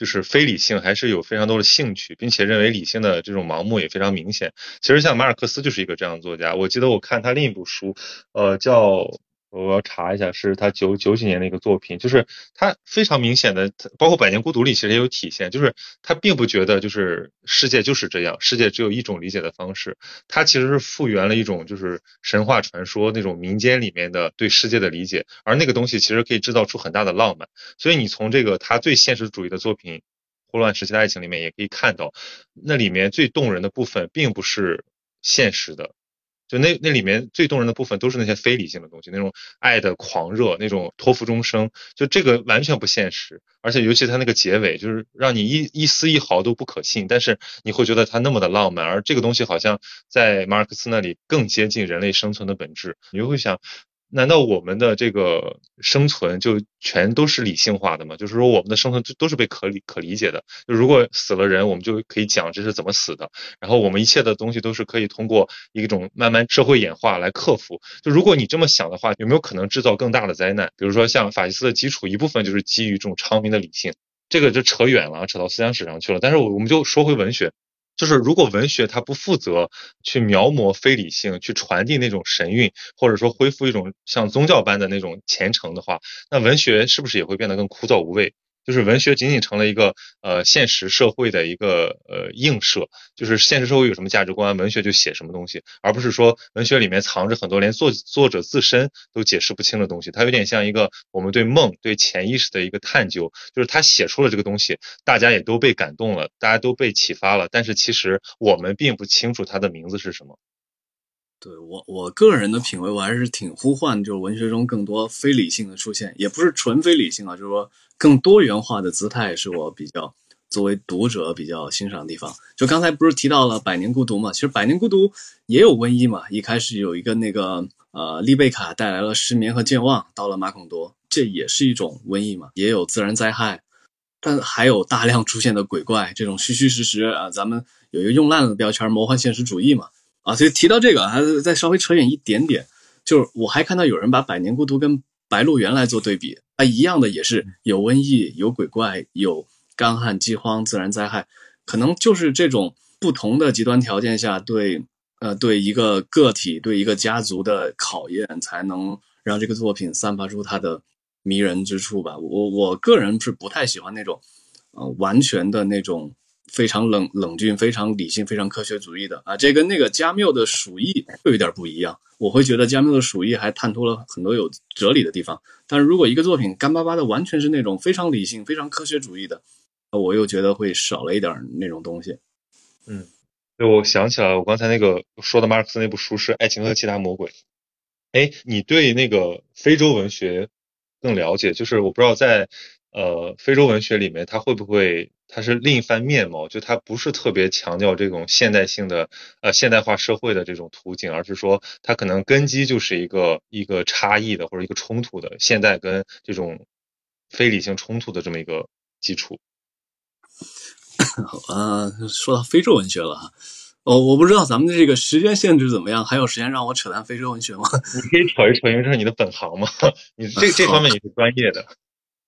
就是非理性还是有非常多的兴趣，并且认为理性的这种盲目也非常明显。其实像马尔克斯就是一个这样的作家。我记得我看他另一部书，呃，叫我要查一下，是他九九几年的一个作品，就是他非常明显的，包括《百年孤独》里其实也有体现，就是他并不觉得就是世界就是这样，世界只有一种理解的方式，他其实是复原了一种就是神话传说那种民间里面的对世界的理解，而那个东西其实可以制造出很大的浪漫，所以你从这个他最现实主义的作品《霍乱时期的爱情》里面也可以看到，那里面最动人的部分并不是现实的。就那那里面最动人的部分都是那些非理性的东西，那种爱的狂热，那种托付终生，就这个完全不现实。而且尤其他那个结尾，就是让你一一丝一毫都不可信，但是你会觉得他那么的浪漫。而这个东西好像在马尔克斯那里更接近人类生存的本质，你就会想。难道我们的这个生存就全都是理性化的吗？就是说，我们的生存就都是被可理可理解的。就如果死了人，我们就可以讲这是怎么死的。然后我们一切的东西都是可以通过一种慢慢社会演化来克服。就如果你这么想的话，有没有可能制造更大的灾难？比如说，像法西斯的基础一部分就是基于这种昌明的理性。这个就扯远了，扯到思想史上去了。但是我我们就说回文学。就是如果文学它不负责去描摹非理性，去传递那种神韵，或者说恢复一种像宗教般的那种虔诚的话，那文学是不是也会变得更枯燥无味？就是文学仅仅成了一个呃现实社会的一个呃映射，就是现实社会有什么价值观，文学就写什么东西，而不是说文学里面藏着很多连作作者自身都解释不清的东西。它有点像一个我们对梦、对潜意识的一个探究，就是他写出了这个东西，大家也都被感动了，大家都被启发了，但是其实我们并不清楚它的名字是什么。对我我个人的品味，我还是挺呼唤，就是文学中更多非理性的出现，也不是纯非理性啊，就是说更多元化的姿态，是我比较作为读者比较欣赏的地方。就刚才不是提到了《百年孤独》嘛，其实《百年孤独》也有瘟疫嘛，一开始有一个那个呃丽贝卡带来了失眠和健忘，到了马孔多，这也是一种瘟疫嘛，也有自然灾害，但还有大量出现的鬼怪，这种虚虚实实啊，咱们有一个用烂了的标签，魔幻现实主义嘛。啊，所以提到这个，还再稍微扯远一点点，就是我还看到有人把《百年孤独》跟《白鹿原》来做对比，啊，一样的也是有瘟疫、有鬼怪、有干旱、饥荒、自然灾害，可能就是这种不同的极端条件下，对呃对一个个体、对一个家族的考验，才能让这个作品散发出它的迷人之处吧。我我个人是不太喜欢那种，呃，完全的那种。非常冷冷峻、非常理性、非常科学主义的啊，这跟那个加缪的《鼠疫》又有点不一样。我会觉得加缪的《鼠疫》还探托了很多有哲理的地方。但是如果一个作品干巴巴的，完全是那种非常理性、非常科学主义的，我又觉得会少了一点那种东西。嗯，对，我想起来，我刚才那个说的马尔克斯那部书是《爱情和其他魔鬼》。哎，你对那个非洲文学更了解？就是我不知道在。呃，非洲文学里面，它会不会它是另一番面貌？就它不是特别强调这种现代性的呃现代化社会的这种途径，而是说它可能根基就是一个一个差异的或者一个冲突的现代跟这种非理性冲突的这么一个基础。呃，说到非洲文学了哈，哦，我不知道咱们的这个时间限制怎么样，还有时间让我扯淡非洲文学吗？你可以扯一扯，因为这是你的本行嘛，你这这方面你是专业的。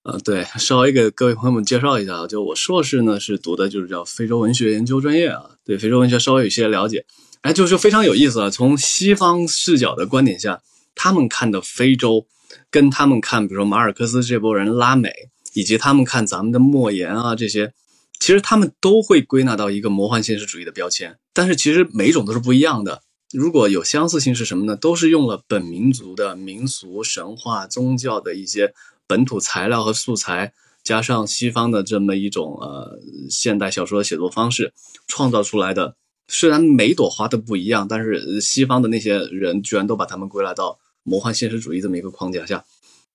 呃，对，稍微给各位朋友们介绍一下，就我硕士呢是读的就是叫非洲文学研究专业啊，对非洲文学稍微有些了解，哎，就是非常有意思啊。从西方视角的观点下，他们看的非洲，跟他们看，比如说马尔克斯这波人拉美，以及他们看咱们的莫言啊这些，其实他们都会归纳到一个魔幻现实主义的标签，但是其实每一种都是不一样的。如果有相似性是什么呢？都是用了本民族的民俗、神话、宗教的一些。本土材料和素材，加上西方的这么一种呃现代小说的写作方式，创造出来的。虽然每朵花都不一样，但是西方的那些人居然都把他们归纳到魔幻现实主义这么一个框架下。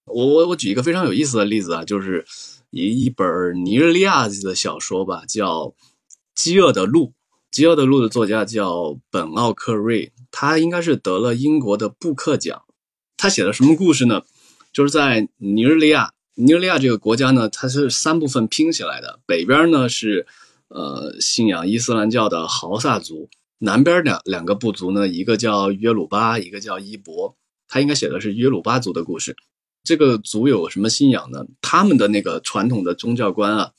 我我我举一个非常有意思的例子啊，就是一一本尼日利亚的小说吧，叫《饥饿的鹿》。《饥饿的鹿》的作家叫本奥克瑞，他应该是得了英国的布克奖。他写的什么故事呢？就是在尼日利亚，尼日利亚这个国家呢，它是三部分拼起来的。北边呢是，呃，信仰伊斯兰教的豪萨族；南边的两个部族呢，一个叫约鲁巴，一个叫伊博。他应该写的是约鲁巴族的故事。这个族有什么信仰呢？他们的那个传统的宗教观啊，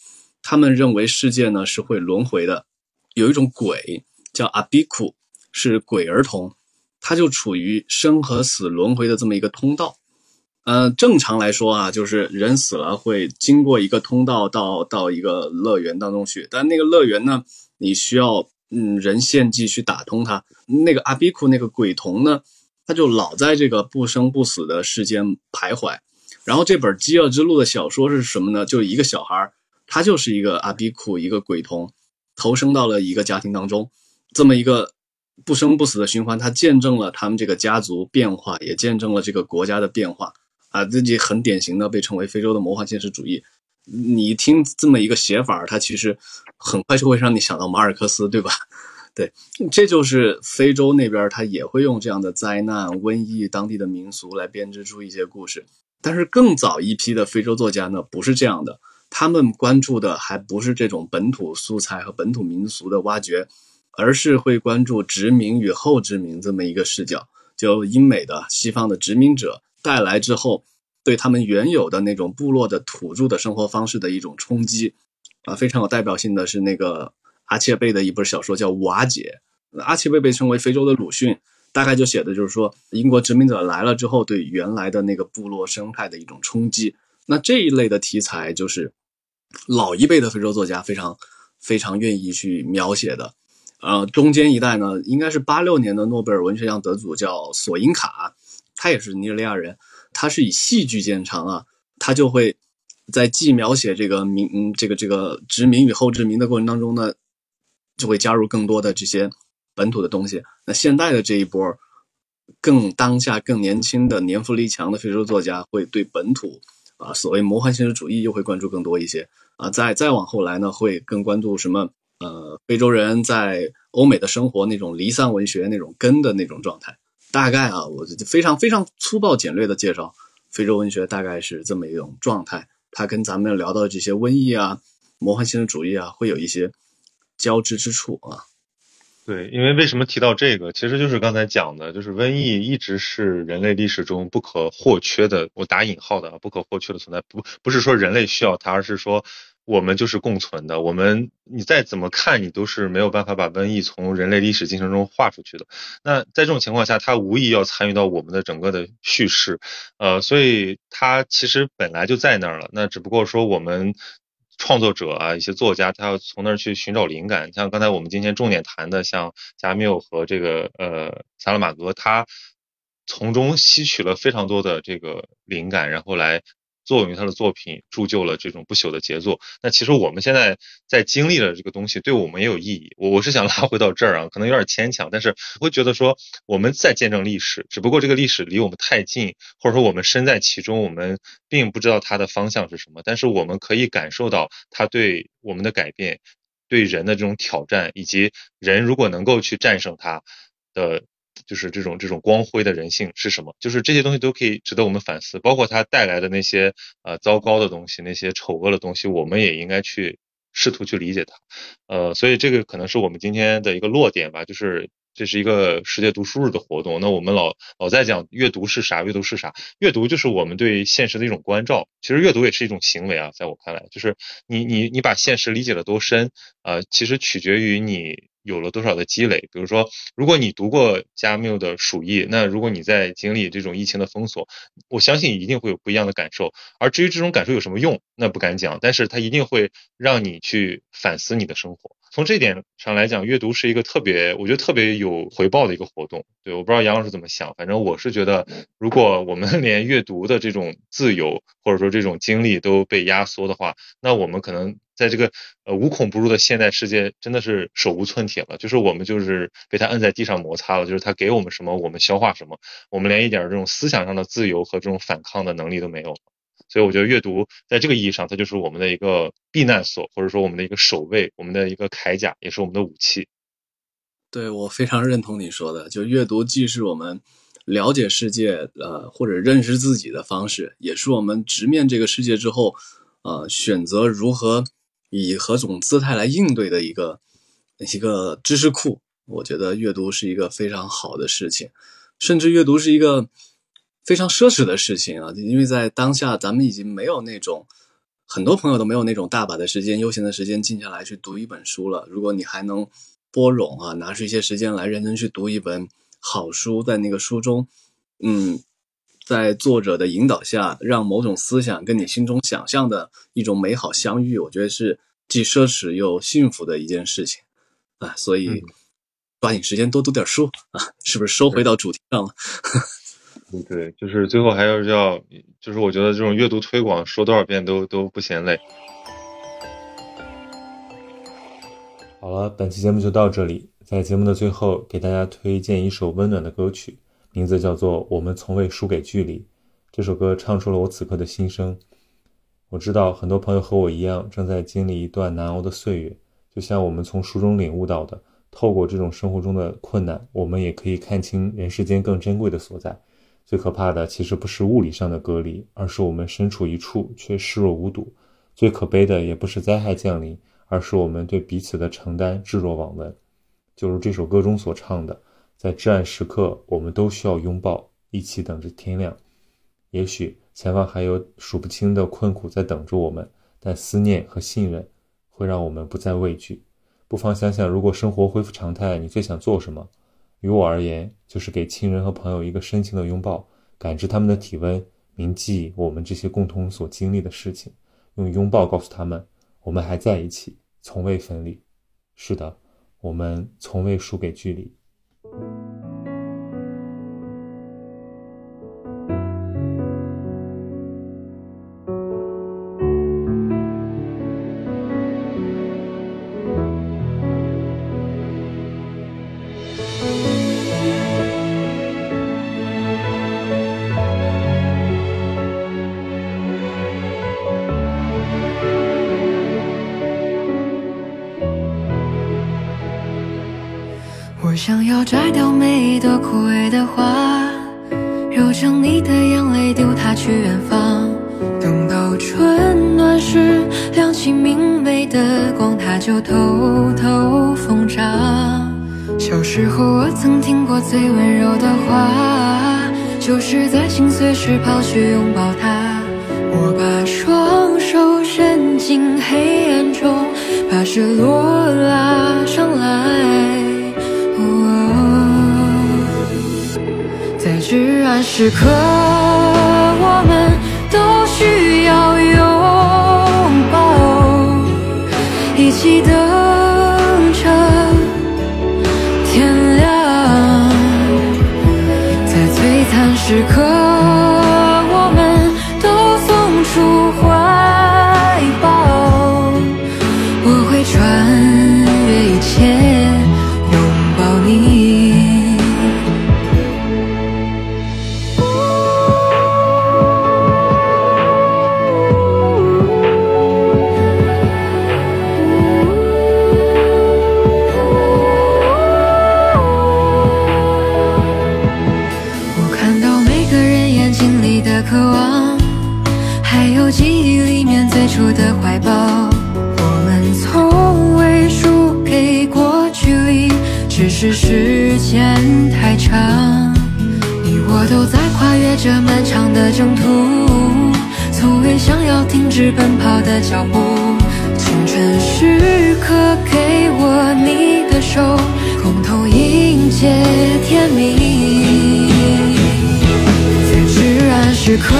他们认为世界呢是会轮回的，有一种鬼叫阿比库，是鬼儿童，他就处于生和死轮回的这么一个通道。呃，正常来说啊，就是人死了会经过一个通道到到一个乐园当中去，但那个乐园呢，你需要嗯人献祭去打通它。那个阿比库那个鬼童呢，他就老在这个不生不死的世间徘徊。然后这本《饥饿之路》的小说是什么呢？就一个小孩他就是一个阿比库，一个鬼童，投生到了一个家庭当中，这么一个不生不死的循环，他见证了他们这个家族变化，也见证了这个国家的变化。啊，自己很典型的被称为非洲的魔幻现实主义。你听这么一个写法，它其实很快就会让你想到马尔克斯，对吧？对，这就是非洲那边他也会用这样的灾难、瘟疫、当地的民俗来编织出一些故事。但是更早一批的非洲作家呢，不是这样的，他们关注的还不是这种本土素材和本土民俗的挖掘，而是会关注殖民与后殖民这么一个视角，就英美的西方的殖民者。带来之后，对他们原有的那种部落的土著的生活方式的一种冲击，啊，非常有代表性的是那个阿切贝的一本小说叫《瓦解》。阿切贝被称为非洲的鲁迅，大概就写的就是说英国殖民者来了之后对原来的那个部落生态的一种冲击。那这一类的题材就是老一辈的非洲作家非常非常愿意去描写的。呃，中间一代呢，应该是八六年的诺贝尔文学奖得主叫索因卡。他也是尼日利亚人，他是以戏剧见长啊，他就会在既描写这个民，嗯，这个这个殖民与后殖民的过程当中呢，就会加入更多的这些本土的东西。那现代的这一波更当下、更年轻的、年富力强的非洲作家，会对本土啊，所谓魔幻现实主义又会关注更多一些啊。再再往后来呢，会更关注什么？呃，非洲人在欧美的生活那种离散文学那种根的那种状态。大概啊，我非常非常粗暴简略的介绍非洲文学，大概是这么一种状态。它跟咱们聊到的这些瘟疫啊、魔幻现实主义啊，会有一些交织之处啊。对，因为为什么提到这个，其实就是刚才讲的，就是瘟疫一直是人类历史中不可或缺的，我打引号的啊，不可或缺的存在。不，不是说人类需要它，而是说。我们就是共存的，我们你再怎么看，你都是没有办法把瘟疫从人类历史进程中划出去的。那在这种情况下，它无疑要参与到我们的整个的叙事，呃，所以它其实本来就在那儿了。那只不过说我们创作者啊，一些作家，他要从那儿去寻找灵感。像刚才我们今天重点谈的，像加缪和这个呃萨拉马戈，他从中吸取了非常多的这个灵感，然后来。作用于他的作品铸就了这种不朽的杰作。那其实我们现在在经历了这个东西，对我们也有意义。我我是想拉回到这儿啊，可能有点牵强，但是我会觉得说我们在见证历史，只不过这个历史离我们太近，或者说我们身在其中，我们并不知道它的方向是什么。但是我们可以感受到它对我们的改变，对人的这种挑战，以及人如果能够去战胜它的。就是这种这种光辉的人性是什么？就是这些东西都可以值得我们反思，包括它带来的那些呃糟糕的东西，那些丑恶的东西，我们也应该去试图去理解它。呃，所以这个可能是我们今天的一个落点吧。就是这是一个世界读书日的活动，那我们老老在讲阅读是啥？阅读是啥？阅读就是我们对现实的一种关照。其实阅读也是一种行为啊，在我看来，就是你你你把现实理解的多深，呃，其实取决于你。有了多少的积累？比如说，如果你读过加缪的《鼠疫》，那如果你在经历这种疫情的封锁，我相信一定会有不一样的感受。而至于这种感受有什么用，那不敢讲，但是它一定会让你去反思你的生活。从这点上来讲，阅读是一个特别，我觉得特别有回报的一个活动。对，我不知道杨老师怎么想，反正我是觉得，如果我们 连阅读的这种自由或者说这种精力都被压缩的话，那我们可能。在这个呃无孔不入的现代世界，真的是手无寸铁了。就是我们就是被他摁在地上摩擦了，就是他给我们什么，我们消化什么，我们连一点这种思想上的自由和这种反抗的能力都没有。所以我觉得阅读在这个意义上，它就是我们的一个避难所，或者说我们的一个守卫，我们的一个铠甲，也是我们的武器。对我非常认同你说的，就阅读既是我们了解世界呃或者认识自己的方式，也是我们直面这个世界之后呃选择如何。以何种姿态来应对的一个一个知识库，我觉得阅读是一个非常好的事情，甚至阅读是一个非常奢侈的事情啊！因为在当下，咱们已经没有那种很多朋友都没有那种大把的时间、悠闲的时间静下来去读一本书了。如果你还能拨冗啊，拿出一些时间来认真去读一本好书，在那个书中，嗯，在作者的引导下，让某种思想跟你心中想象的一种美好相遇，我觉得是既奢侈又幸福的一件事情啊！所以抓紧时间多读点书啊！是不是收回到主题上了？对，就是最后还要要，就是我觉得这种阅读推广说多少遍都都不嫌累。好了，本期节目就到这里。在节目的最后，给大家推荐一首温暖的歌曲，名字叫做《我们从未输给距离》。这首歌唱出了我此刻的心声。我知道很多朋友和我一样，正在经历一段难熬的岁月。就像我们从书中领悟到的，透过这种生活中的困难，我们也可以看清人世间更珍贵的所在。最可怕的其实不是物理上的隔离，而是我们身处一处却视若无睹。最可悲的也不是灾害降临，而是我们对彼此的承担置若罔闻。就如这首歌中所唱的，在至暗时刻，我们都需要拥抱，一起等着天亮。也许前方还有数不清的困苦在等着我们，但思念和信任会让我们不再畏惧。不妨想想，如果生活恢复常态，你最想做什么？于我而言，就是给亲人和朋友一个深情的拥抱，感知他们的体温，铭记我们这些共同所经历的事情，用拥抱告诉他们，我们还在一起，从未分离。是的。我们从未输给距离。时刻，是奔跑的脚步。清晨时刻，给我你的手，共同迎接天明。在至暗时刻，